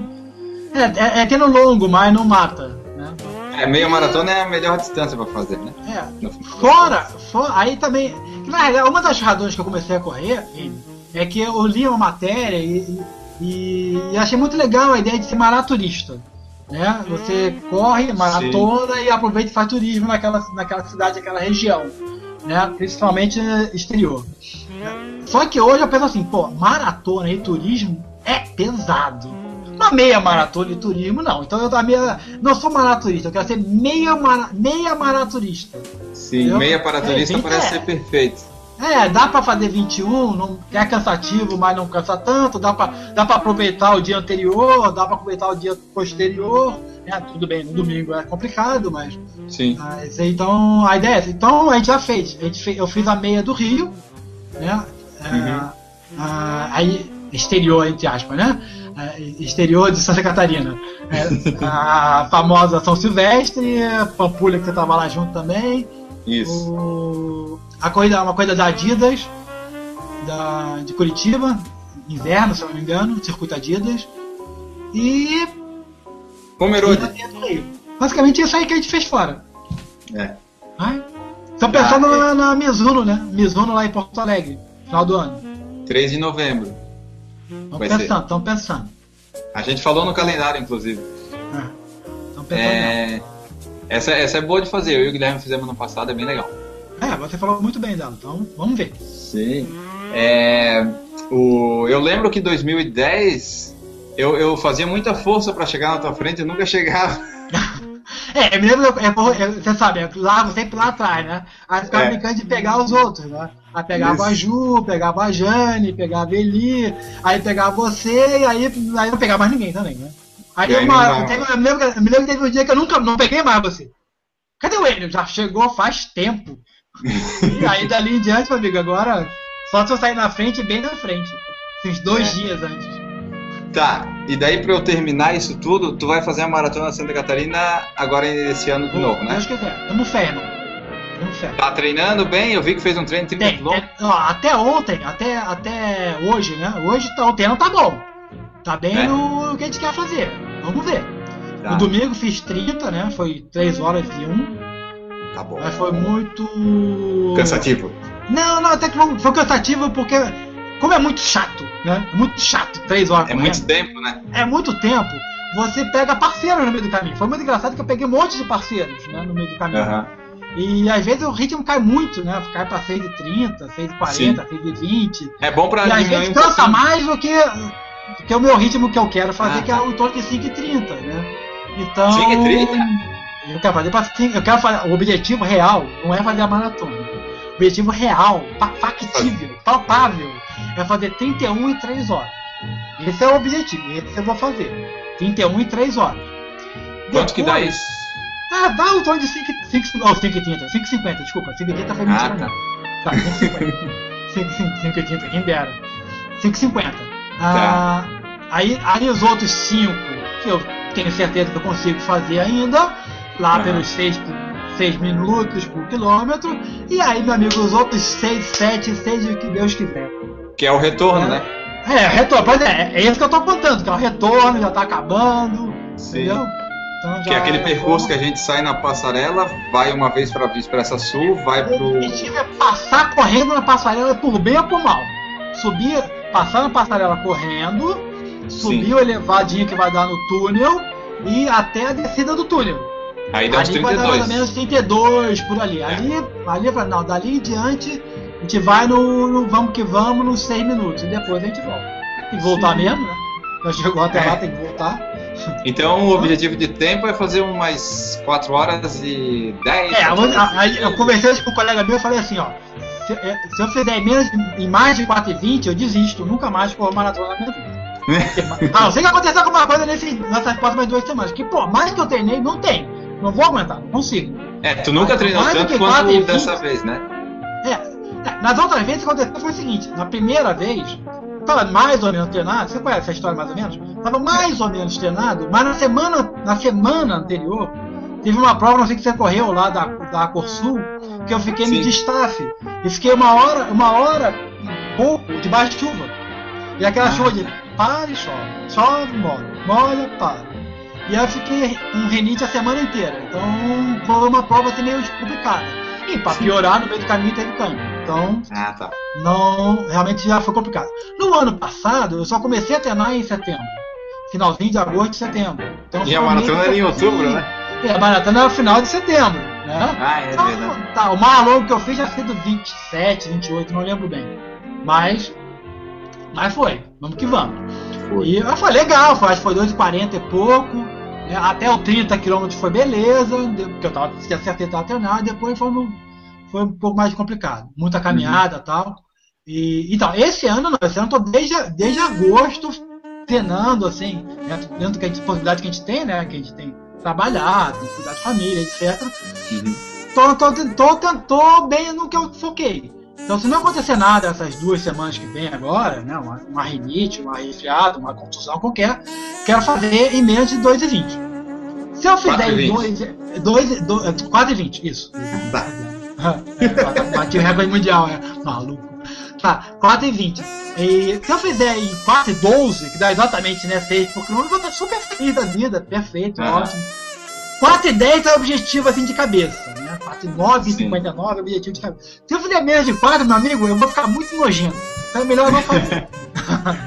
É, é, é tendo longo, mas não mata, né? É, meia maratona é a melhor distância pra fazer, né? É. Fora, fora, aí também. Na realidade, uma das razões que eu comecei a correr Vini, é que eu li uma matéria e, e, e achei muito legal a ideia de ser maraturista. Né? Você corre, maratona e aproveita e faz turismo naquela, naquela cidade, naquela região. Né? Principalmente exterior. Só que hoje eu penso assim, pô, maratona e turismo é pesado. Uma meia maratona e turismo, não. Então eu da meia, não sou maraturista, eu quero ser meia, mara, meia maraturista. Sim, Eu- meia paraturista é, parece é. ser perfeito. É, dá pra fazer 21, não é cansativo, mas não cansa tanto, dá pra, dá pra aproveitar o dia anterior, dá pra aproveitar o dia posterior. né? tudo bem, no domingo é complicado, mas, Sim. mas então a ideia é essa. Então a gente já fez. A gente fez eu fiz a meia do Rio, né? É, a- aí, exterior, entre aspas, né? É, exterior de Santa Catarina. É, *laughs* a famosa São Silvestre, Pampulha que você tava lá junto também. Isso. O- a corrida, uma corrida da Adidas, da, de Curitiba, inverno, se não me engano, circuito Adidas. E. Pomerode. e basicamente isso aí que a gente fez fora. É. Ai. Tô pensando Ah, na, na Mizuno, né? Mizuno lá em Porto Alegre, final do ano. 3 de novembro. Estão pensando, estão pensando. A gente falou no calendário, inclusive. Estão pensando. É. É, essa, essa é boa de fazer. Eu e o Guilherme fizemos no passado, é bem legal. É, você falou muito bem dela, então vamos ver. Sim. É, o, eu lembro que em 2010 eu, eu fazia muita força pra chegar na tua frente e nunca chegava. *laughs* É, eu me lembro, é, é, você sabe, eu largo sempre lá atrás, né? Aí ficava É. brincando de pegar os outros, né? Aí pegava a Isso. Ju, pegava a Jane, pegava a Eli, aí pegava você, e aí, aí não pegava mais ninguém também, né? Aí, aí uma, teve- eu, me lembro, que- eu me lembro que teve um dia que eu nunca não peguei mais você. Cadê o Enio? Já chegou faz tempo. E aí dali em diante, meu amigo, agora só se eu sair na frente, bem na frente. Uns dois É. dias antes. Tá, e daí pra eu terminar isso tudo, tu vai fazer a maratona Santa Catarina agora esse ano de novo, né? Deus quiser. Tamo fé, irmão. Tamo fé. Tá treinando bem? Eu vi que fez um treino de 30 Tem, km. ó, até ontem, até, até hoje, né? Hoje tá, o treino tá bom. Tá bem É. no que a gente quer fazer. Vamos ver. Tá, No domingo fiz 30, né? Foi 3 horas e 1. Tá bom. Mas foi muito. Cansativo. Não, não, até que foi cansativo porque. Como é muito chato, né? É muito chato, 3 horas. É muito tempo, né? é muito tempo. Você pega parceiros no meio do caminho. Foi muito engraçado que eu peguei um monte de parceiros né, no meio do caminho. Aham. E às vezes o ritmo cai muito, né? Cai pra 6,30, 6,40, 6,20. É bom pra E às vezes um cansa mais do que, do que o meu ritmo que eu quero fazer, Ah, que é tá. o torno de 5,30, né? Então. 5,30? Eu quero fazer pra cinco- eu quero fazer. O objetivo real não é fazer a maratona. O objetivo real, factível, palpável, é fazer 31 em 3 horas. Esse é o objetivo, esse eu vou fazer. 31 em 3 horas. Quanto que dá Depois- isso? Ah, dá o torno de 5, 5, oh, 5,30, 5,50, desculpa, 5,30 foi mentira. Ah, tá. Tá, 5,50. 5,80, quem dera. 5,50. Ah, aí, aí os outros 5, que eu tenho certeza que eu consigo fazer ainda, lá Aham. pelos 6, 6 minutos por quilômetro. E aí, meu amigo, os outros 6, 7, seja o que Deus quiser. Que é o retorno, É. né? É, retorno, pois é, é isso que eu tô contando, que é o retorno, já tá acabando, Sim. entendeu? Então, Que é aquele é percurso que a gente sai na passarela, vai uma vez pra Expressa Sul, vai O pro. objetivo é passar correndo na passarela por bem ou por mal. Subir, passar na passarela correndo, subir o elevadinho que vai dar no túnel e até a descida do túnel. Aí dá uns ali vai dar mais ou 32. menos 32 por ali. Ali, ali vai- não, dali em diante a gente vai no, no vamos que vamos nos 6 minutos e depois a gente volta. Tem que voltar Sim. mesmo, né? Já chegou até É. lá, tem que voltar. Então o objetivo de tempo é fazer umas 4 horas e 10. É, a- a- e- eu conversei com um colega meu e falei assim, ó. Se, é, se eu fizer em, menos, em mais de 4,20, eu desisto. Nunca mais corro maratona na minha vida. *laughs* ah, não sei que aconteceu alguma coisa nesse, nessas próximas duas semanas. Que, pô, mais que eu treinei, não tem. Não vou aguentar, não consigo. É, tu nunca treinou tanto quanto quatro e vinte. dessa vez, né? É, é, nas outras vezes aconteceu foi o seguinte, na primeira vez, tava mais ou menos treinado, você conhece essa história mais ou menos? Tava mais ou menos treinado, mas na semana, na semana anterior, teve uma prova, não sei que você correu lá da, da Corsul, que eu fiquei Sim. no staff. E fiquei uma hora, uma hora e pouco debaixo de chuva. E aquela Ah. chuva de para e chove, chove, molha, molha, para. E eu fiquei com renite a semana inteira. Então foi uma prova assim, meio complicada. E pra piorar, no meio do caminho teve câmbio. Então, Ah, tá. não, realmente já foi complicado. No ano passado, eu só comecei a treinar em setembro. Finalzinho de agosto e setembro. Então, E a foi maratona era em eu outubro, fiz- né? É, a maratona era final de setembro, né? Ah, é Então, verdade. tá, o mais longo que eu fiz já sido 27, 28, não lembro bem. Mas, mas foi, vamos que vamos. Foi. E ah, foi legal, foi, acho que foi 2,40 e pouco. Até o 30 km foi beleza, porque eu tava, certeza que tava treinado, depois foi, no- foi um pouco mais complicado. Muita caminhada e tal. E, então, esse ano não, esse ano eu tô desde, desde agosto treinando, assim, dentro, da possibilidade que a gente tem, né? Que a gente tem trabalhar, tem cuidar de família, etc. Uhum. Tô, tô, tô, tô, tô bem no que eu foquei. Então, se não acontecer nada essas duas semanas que vem agora, né, uma, uma rinite, uma resfriado, uma contusão qualquer, quero fazer em menos de 2,20. Se eu fizer em 4,20. 2, 2, 4,20, isso. Tá. É, Bati o recorde mundial, é maluco. Tá, 4,20. E se eu fizer em 4,12, que dá exatamente né, 6 por quilômetro, eu vou estar super feliz da vida, perfeito, Aham. ótimo. 4,10 é o objetivo assim de cabeça, né? 4,9, Sim. 59 é o objetivo de cabeça. Se eu fizer menos de 4, meu amigo, eu vou ficar muito nojento. Então é melhor eu não fazer. *laughs*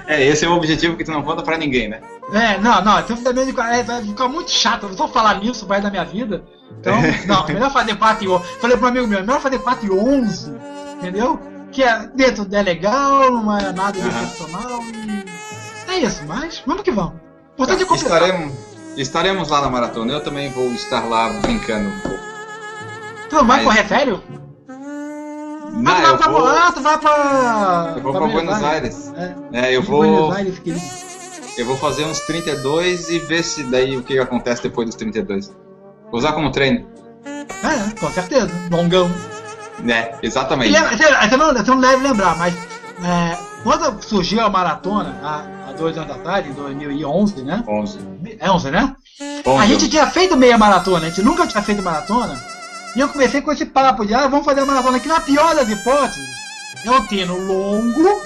É, esse é o objetivo que tu não conta pra ninguém, né? É, não, não, se eu fizer menos de 4, é, vai ficar muito chato. Eu vou falar nisso vai da minha vida. Então, não, é melhor fazer 4 e 11. Falei pro amigo meu, é melhor fazer 4 e 11, entendeu? Que é, dentro é legal, não é nada Aham. excepcional. e É isso, mas vamos que vamos. Importante é completar. estaremos, estaremos lá na maratona. Eu também vou estar lá brincando um pouco. Tu não vai mas- correr sério? Não, ah, tu vai pra vou, Moá, tu vai pra. eu vou pra Buenos Aires. É, É, eu Buenos vou, Aires, querido. eu vou fazer uns 32 e ver se daí o que acontece depois dos 32. Vou usar como treino. É, com certeza. Longão. É, exatamente. lembra- Você, você não, você não deve lembrar, mas é, quando surgiu a maratona, há, há dois anos atrás, em 2011, né? 11. É 11, né? 11. A gente tinha feito meia maratona, a gente nunca tinha feito maratona. E eu comecei com esse papo de, ah, vamos fazer a maratona aqui. Na pior das hipóteses, é um treino longo,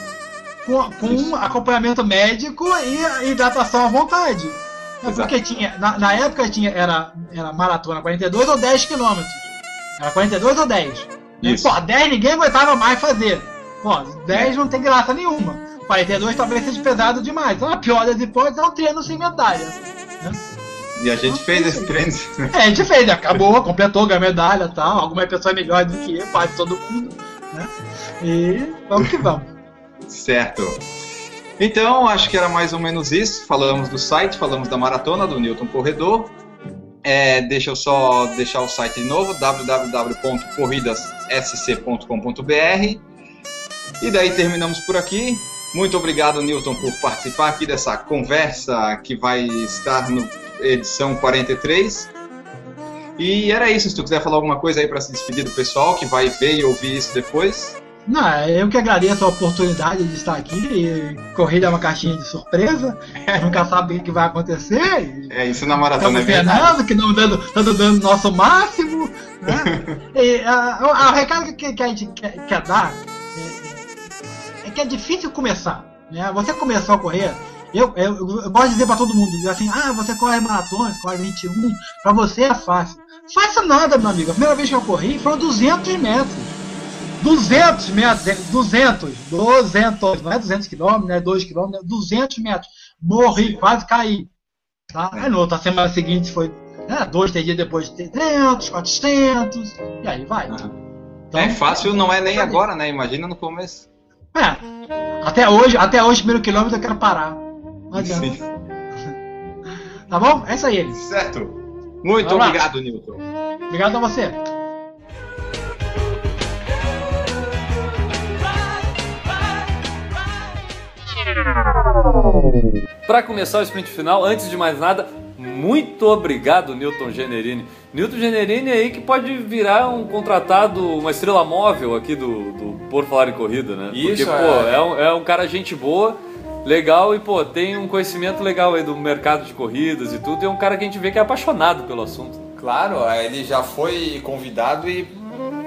com, com acompanhamento médico e hidratação à vontade. É porque tinha, na, na época tinha, era, era maratona 42 ou 10 quilômetros. Era 42 ou 10. né? Isso. Pô, 10 ninguém aguentava mais fazer. Pô, 10 não tem graça nenhuma. 42 talvez seja pesado demais. Então a pior das hipóteses é um treino sem medalha. E a gente fez esse treino. É, a gente fez, acabou, completou, ganhou medalha e tal. Algumas pessoas melhores do que eu, quase todo mundo. Né? E vamos que vamos. Certo. Então, acho que era mais ou menos isso. Falamos do site, falamos da maratona do Newton Corredor. É, deixa eu só deixar o site de novo, www.corridassc.com.br. E daí terminamos por aqui. Muito obrigado, Newton, por participar aqui dessa conversa que vai estar no edição 43. E era isso. Se tu quiser falar alguma coisa aí para se despedir do pessoal que vai ver e ouvir isso depois. Não, eu que agradeço a oportunidade de estar aqui. E corrida é uma caixinha de surpresa. Nunca sabe o que vai acontecer. É isso na maratona, é verdade. que não dando, estamos dando nosso máximo. Né? *laughs* e, ah, o- ah, o recado que, que a gente quer, quer dar é, é que é difícil começar. Né? Você começou a correr. Eu, eu, eu gosto de dizer para todo mundo, assim, ah, você corre maratona, você corre 21, para você é fácil. Fácil nada, meu amigo. A primeira vez que eu corri foram 200 metros. 200 metros, 200, 200, não é 200 quilômetros, não é 2 quilômetros, é 200 metros. Morri, quase caí. Tá? Aí na outra semana seguinte foi né, dois, três dias depois, 300, 400, e aí vai. Aham. Então, é fácil, não é nem agora, né? Imagina no começo. É, até hoje, até hoje, primeiro quilômetro eu quero parar. Não adianta. Sim. Tá bom? É isso aí, eles. Certo. Muito Vamos lá. obrigado, Newton. Obrigado a você. Para começar o sprint final, antes de mais nada, muito obrigado, Newton Generini. Newton Generini aí que pode virar um contratado, uma estrela móvel aqui do, do Por Falar em Corrida, né? Isso, Porque, pô, é. é um, é um cara gente boa, legal e, pô, tem um conhecimento legal aí do mercado de corridas e tudo. E é um cara que a gente vê que é apaixonado pelo assunto. Claro, ele já foi convidado e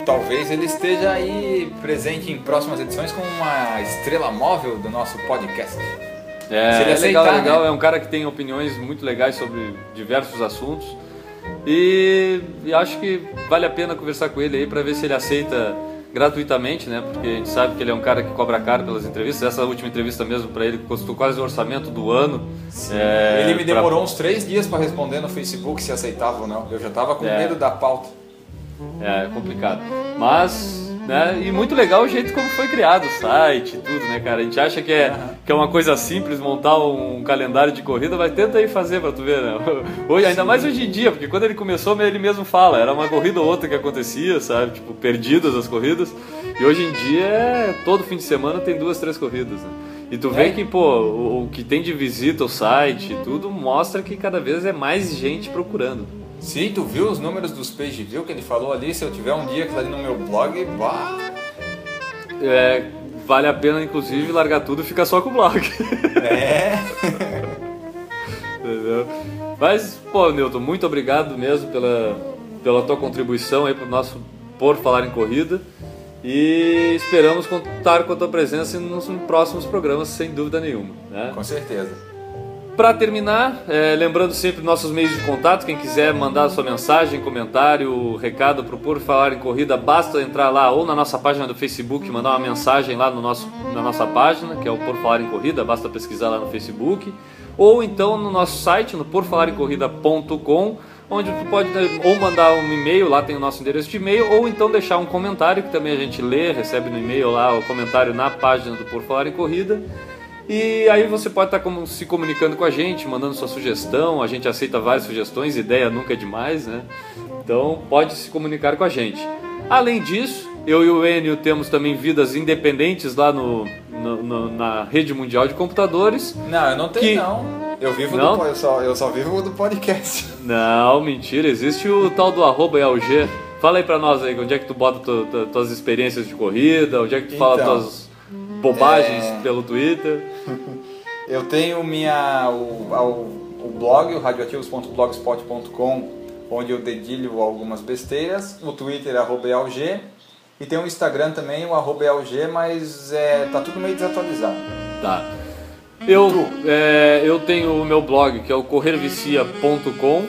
talvez ele esteja aí presente em próximas edições como uma estrela móvel do nosso podcast. É, Se ele é aceitar, legal, legal. né? É um cara que tem opiniões muito legais sobre diversos assuntos. E, e acho que vale a pena conversar com ele aí para ver se ele aceita gratuitamente, né? Porque a gente sabe que ele é um cara que cobra caro pelas entrevistas. Essa última entrevista mesmo para ele custou quase o orçamento do ano. É, ele me pra- demorou uns três dias para responder no Facebook se aceitava ou não. Eu já tava com É. medo da pauta. É complicado. Mas, né? E muito legal o jeito como foi criado o site e tudo, né, cara? A gente acha que é, que é uma coisa simples montar um calendário de corrida, mas tenta aí fazer pra tu ver, né? *laughs* Hoje, ainda mais hoje em dia, porque quando ele começou, ele mesmo fala, era uma corrida ou outra que acontecia, sabe? Tipo, perdidas as corridas. E hoje em dia, é, todo fim de semana tem duas, três corridas, né? E tu vê É. que, pô, o, o que tem de visita ao site e tudo mostra que cada vez é mais gente procurando. Sim, tu viu os números dos page view que ele falou ali? Se eu tiver um dia aquilo ali no meu blog, bah, É, vale a pena, inclusive, largar tudo e ficar só com o blog. *laughs* é. Entendeu? Mas, pô, Newton, muito obrigado mesmo pela, pela tua contribuição aí pro nosso Por Falar em Corrida. E esperamos contar com a tua presença nos próximos programas, sem dúvida nenhuma. Né? Com certeza. Para terminar, é, lembrando sempre nossos meios de contato, quem quiser mandar sua mensagem, comentário, recado para Por Falar em Corrida, basta entrar lá ou na nossa página do Facebook, mandar uma mensagem lá no nosso, na nossa página, que é o Por Falar em Corrida, basta pesquisar lá no Facebook, ou então no nosso site, no porfalarencorrida.com, onde tu pode né, ou mandar um e-mail, lá tem o nosso endereço de e-mail, ou então deixar um comentário, que também a gente lê, recebe no e-mail lá o comentário na página do Por Falar em Corrida. E aí você pode estar como- se comunicando com a gente, mandando sua sugestão, a gente aceita várias sugestões, ideia nunca é demais, né? Então pode se comunicar com a gente. Além disso, eu e o Enio temos também vidas independentes lá no, no- no- na rede mundial de computadores. Não, eu não tenho Que- não. Eu vivo Não? do eu só, eu só vivo do podcast. *laughs* Não, mentira, existe o tal do arroba ELG. Fala aí pra nós aí, onde é que tu bota tu- tu- tuas experiências de corrida, onde é que tu fala Então, tuas bobagens é- pelo Twitter. Eu tenho minha o, ao- o blog, o radioativos.blogspot.com, onde eu dedilho algumas besteiras, o Twitter é arroba ELG, e tem o Instagram também, o arroba ELG, mas é, tá tudo meio desatualizado. Tá. Eu, é, eu tenho o meu blog que é o corrervicia.com.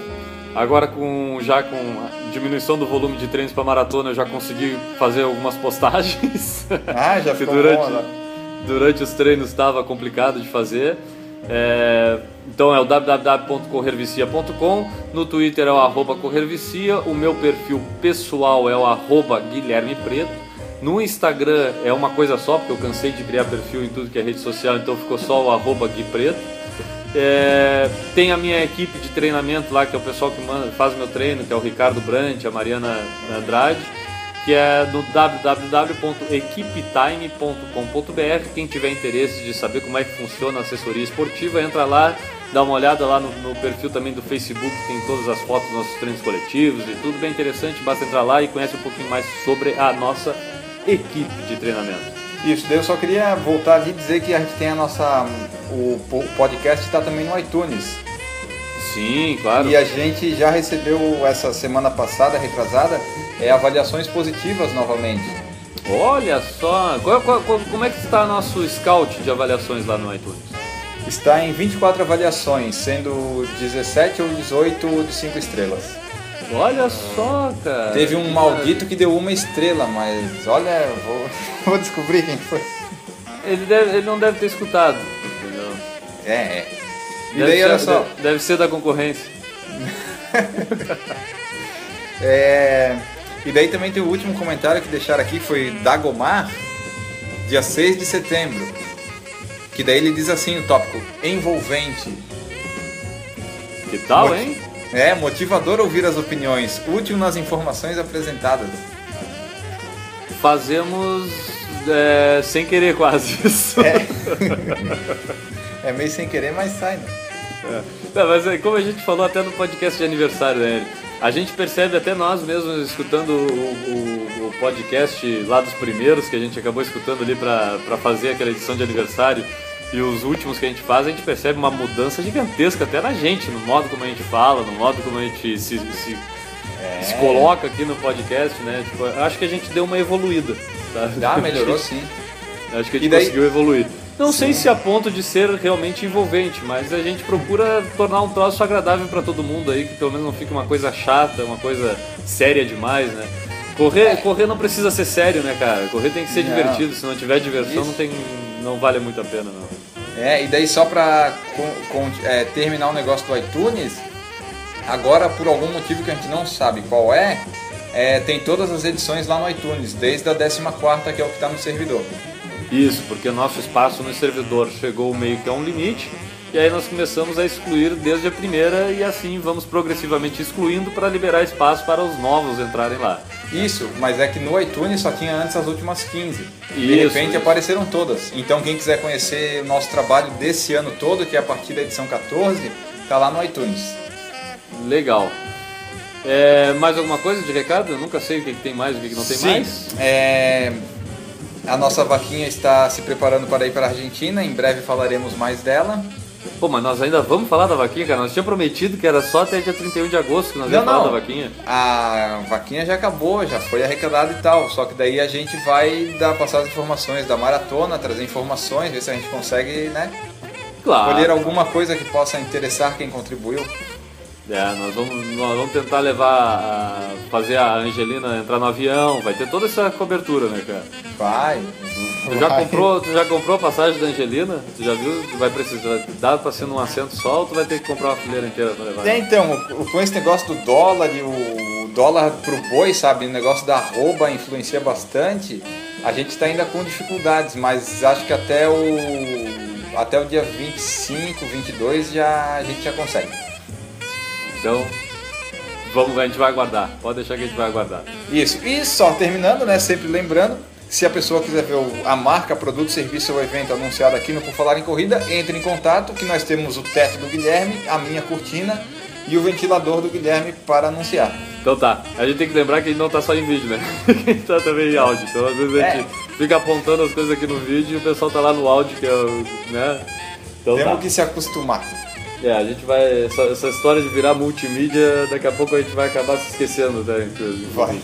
Agora com já com a diminuição do volume de treinos para maratona, eu já consegui fazer algumas postagens. Ah, já *laughs* ficou durante, bom, né? Durante os treinos estava complicado de fazer. É, então é o www.corrervicia.com. No Twitter é o arroba corrervicia. O meu perfil pessoal é o arroba Guilherme Preto. No Instagram é uma coisa só, porque eu cansei de criar perfil em tudo que é rede social, então ficou só o arroba Gui Preto. É, tem a minha equipe de treinamento lá, que é o pessoal que manda- faz meu treino, que é o Ricardo Brandt, a Mariana Andrade, que é no www.equipetime.com.br. Quem tiver interesse de saber como é que funciona a assessoria esportiva, entra lá, dá uma olhada lá no, no perfil também do Facebook, tem todas as fotos dos nossos treinos coletivos e tudo bem interessante. Basta entrar lá e conhece um pouquinho mais sobre a nossa equipe de treinamento. Isso, daí eu só queria voltar ali e dizer que a gente tem a nossa. O po- podcast está também no iTunes. Sim, claro. E a gente já recebeu essa semana passada, retrasada, é, avaliações positivas novamente. Olha só, qual- qual- como é que está nosso scout de avaliações lá no iTunes? Está em 24 avaliações, sendo 17 ou 18 de 5 estrelas. Olha só, cara. Teve um maldito que deu uma estrela, mas olha, vou, *laughs* vou descobrir quem foi. Ele, deve- ele não deve ter escutado. Entendeu? É, é. E Deve daí, ser- olha só, Deve, deve ser da concorrência. *laughs* é, e daí também tem o último comentário que deixaram aqui, foi Dagomar, dia 6 de setembro. Que daí ele diz assim o tópico, envolvente. Que tal, hein? É, motivador ouvir as opiniões, útil nas informações apresentadas. Fazemos é, sem querer quase *laughs* isso. É meio sem querer, mas sai, né? Não, mas é, como a gente falou até no podcast de aniversário, né? A gente percebe até nós mesmos escutando o, o- o podcast lá dos primeiros que a gente acabou escutando ali pra fazer aquela edição de aniversário e os últimos que a gente faz, a gente percebe uma mudança gigantesca até na gente, no modo como a gente fala, no modo como a gente se, se, se coloca aqui no podcast, né? Tipo, acho que a gente deu uma evoluída. Sabe? Já melhorou sim. *laughs* Acho que a gente daí- conseguiu evoluir. Não sei se a ponto de ser realmente envolvente, mas a gente procura tornar um troço agradável pra todo mundo aí, que pelo menos não fique uma coisa chata, uma coisa séria demais, né? Correr, correr não precisa ser sério, né, cara? Correr tem que ser Não. divertido. Se não tiver diversão, Isso. não tem, não vale muito a pena, não. É, e daí só pra con- con- é, terminar o negócio do iTunes, agora por algum motivo que a gente não sabe qual é, é, tem todas as edições lá no iTunes, desde a 14 que é o que está no servidor. Isso, porque nosso espaço no servidor chegou meio que a um limite, e aí nós começamos a excluir desde a primeira, e assim vamos progressivamente excluindo para liberar espaço para os novos entrarem lá. Isso, mas é que no iTunes só tinha antes as últimas 15. De Isso, repente isso. apareceram todas. Então quem quiser conhecer o nosso trabalho desse ano todo, que é a partir da edição 14, tá lá no iTunes. Legal. É, mais alguma coisa de recado? Eu nunca sei o que, que tem mais e o que, que não tem Sim, mais. é, a nossa vaquinha está se preparando para ir para a Argentina, em breve falaremos mais dela. Pô, mas nós ainda vamos falar da vaquinha, cara. Nós tínhamos prometido que era só até dia 31 de agosto que nós Não, íamos falar não. da vaquinha. A vaquinha já acabou, já foi arrecadada e tal. Só que daí a gente vai dar, passar as informações da maratona, trazer informações, ver se a gente consegue, né? Claro. Colher alguma coisa que possa interessar quem contribuiu. É, nós vamos, nós vamos tentar levar, a, fazer a Angelina entrar no avião, vai ter toda essa cobertura, né, cara? Vai. Tu já vai. comprou, tu já comprou a passagem da Angelina? Tu já viu? Tu vai precisar, dá pra ser num assento só ou tu vai ter que comprar uma fileira inteira pra levar? É, então, com esse negócio do dólar e o dólar pro boi, sabe? O negócio da arroba influencia bastante. A gente tá ainda com dificuldades, mas acho que até o até o dia 25, 22 já a gente já consegue. Então, vamos, a gente vai aguardar. Pode deixar que a gente vai aguardar. Isso. E só terminando, né? Sempre lembrando, se a pessoa quiser ver a marca, produto, serviço ou evento anunciado aqui no Por Falar em Corrida, entre em contato que nós temos o teto do Guilherme, a minha cortina e o ventilador do Guilherme para anunciar. Então tá, a gente tem que lembrar que a gente não tá só em vídeo, né? *laughs* a gente tá também em áudio. Então às vezes a gente fica apontando as coisas aqui no vídeo e o pessoal tá lá no áudio, que é o. né? Então Temos tá. que se acostumar. É, a gente vai. Essa, essa história de virar multimídia, daqui a pouco a gente vai acabar se esquecendo, né? inclusive. Vai.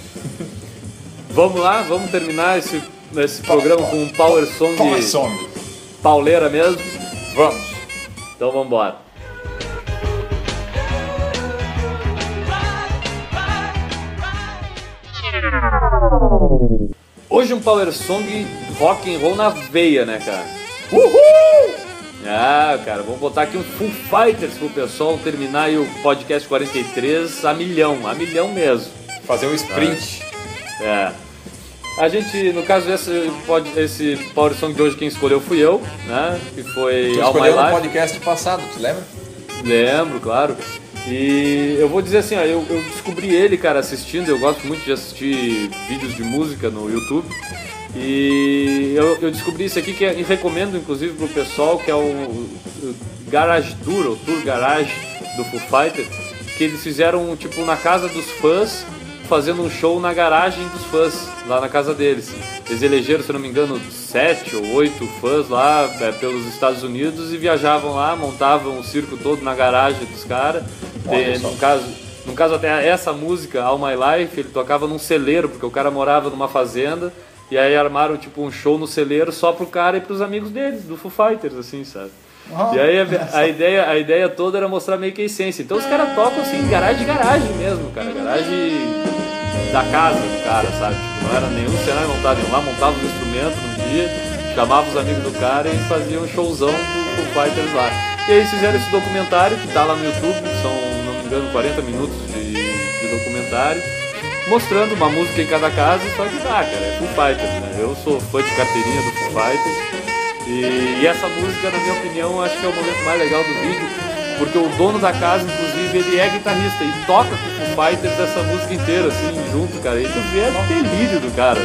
Vamos lá, vamos terminar esse, esse programa com um Power Song, Power Song. pauleira mesmo. Vamos. Então vamos embora. Hoje um Power Song rock and roll na veia, né, cara? Uhul! Ah, cara, vamos botar aqui um Full Fighters pro pessoal terminar aí o podcast 43 a milhão, a milhão mesmo. Fazer o sprint. É. A gente, no caso, esse, pod, esse Power Song de hoje quem escolheu fui eu, né? Que foi Tu All My escolheu no Life. podcast passado, tu lembra? Lembro, claro. E eu vou dizer assim, ó, eu, eu descobri ele, cara, assistindo. Eu gosto muito de assistir vídeos de música no YouTube. E eu, eu descobri isso aqui que é, e recomendo inclusive pro pessoal que é o, o Garage Tour, o Tour Garage do Foo Fighter, que eles fizeram tipo na casa dos fãs, fazendo um show na garagem dos fãs, lá na casa deles. Eles elegeram, se não me engano, sete ou oito fãs lá é, pelos Estados Unidos e viajavam lá, montavam o circo todo na garagem dos caras. No caso, no caso até essa música, All My Life, ele tocava num celeiro, porque o cara morava numa fazenda, e aí armaram tipo um show no celeiro só pro cara e pros amigos deles, do Foo Fighters, assim, sabe? E aí a, a ideia, a ideia toda era mostrar meio que a essência. Então os caras tocam assim, garagem garagem mesmo, cara. Garagem da casa do cara, sabe? Tipo, não era nenhum cenário montado, iam lá, montavam os instrumentos num dia, chamavam os amigos do cara e faziam um showzão do Foo Fighters lá. E aí eles fizeram esse documentário que tá lá no YouTube, são, não me engano, 40 minutos de, de documentário, mostrando uma música em cada casa, só que dá, cara, é Foo Fighters, né? Eu sou fã de carteirinha do Foo Fighters. E, e essa música, na minha opinião, acho que é o momento mais legal do vídeo, porque o dono da casa, inclusive, ele é guitarrista e toca com o Foo Fighters essa música inteira, assim, junto, cara. E tu vê é delírio do cara.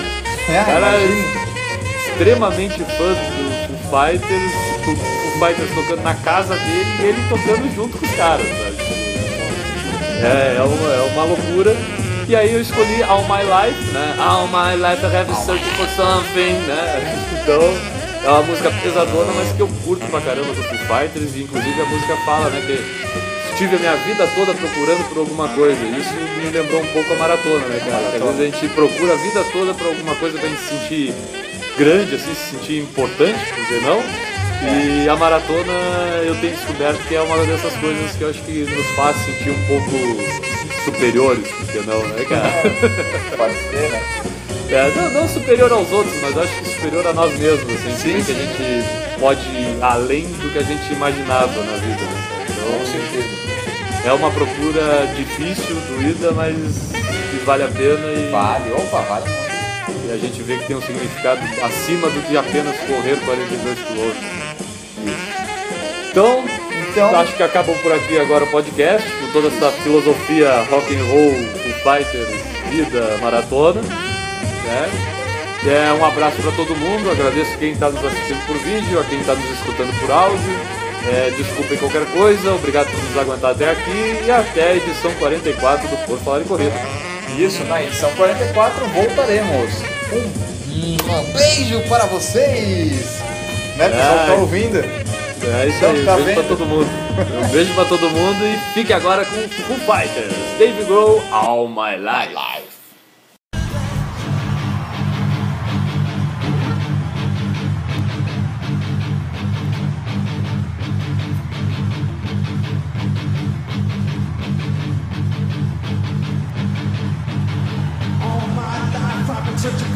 É, O cara é extremamente fã do Foo Fighters, o Foo Fighters tocando na casa dele e ele tocando junto com os caras, sabe? É, é uma, é uma loucura. E aí eu escolhi All My Life, né? All My Life I have searching for something, né? Então, é uma música pesadona, mas que eu curto pra caramba do Foo Fighters, e inclusive a música fala, né, que estive a minha vida toda procurando por alguma coisa. Isso me lembrou um pouco a maratona, né, cara? Às vezes a gente procura a vida toda por alguma coisa pra gente se sentir grande, assim, se sentir importante, por que não? E a maratona eu tenho descoberto que é uma dessas coisas que eu acho que nos faz sentir um pouco superiores, por que não, né, cara? Pode ser, né? É, não, não superior aos outros, mas acho que superior a nós mesmos, assim, Sim, que a gente pode ir além do que a gente imaginava na vida, né? Com Então, certeza. é uma procura difícil, doída, mas que vale a pena e, Vale, opa, vale. A gente vê que tem um significado acima do que apenas correr 42 quilômetros. Então, Então- acho que acabam por aqui agora o podcast, com toda essa filosofia rock and roll, Fighters, vida, maratona. Né? É, um abraço para todo mundo, agradeço quem está nos assistindo por vídeo, a quem está nos escutando por áudio. É, desculpem qualquer coisa, obrigado por nos aguentar até aqui e até a edição 44 do Por Falar em Corrida. Isso, na edição 44 voltaremos. Um, um beijo para vocês! Né, pessoal que tá ouvindo? É isso Então, aí, tá um beijo vendo? pra todo mundo. Um beijo pra todo mundo e fique agora com Foo Fighters, Dave Grohl, All My Life.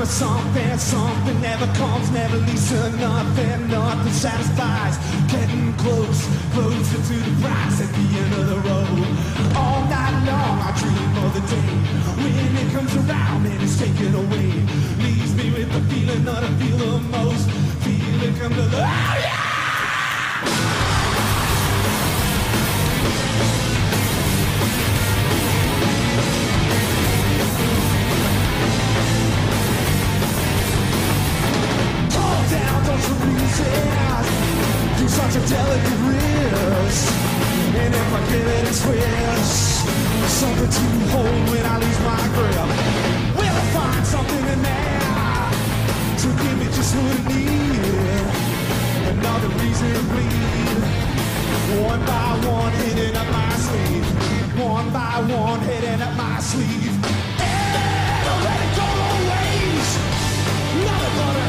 Something, something never comes, never leaves to nothing, nothing satisfies. Getting close, closer to the prize at the end of the road. All night long I dream of the day when it comes around and it's taken away. Leaves me with the feeling that I feel the most. Feeling come to the. Oh, yeah! Down, don't you resist. Do such a delicate risk. And if I give it a twist, something to hold when I lose my grip. Will I find something in there to give me just what I need? Another reason to bleed. One by one, hitting up my sleeve. One by one, hitting up my sleeve. Don't let it go to waste. Nothing but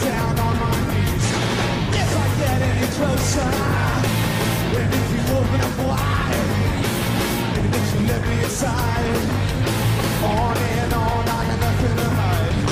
down on my knees. If I get any closer, and if you open up wide, and if you let me inside, on and on, I got nothing to hide.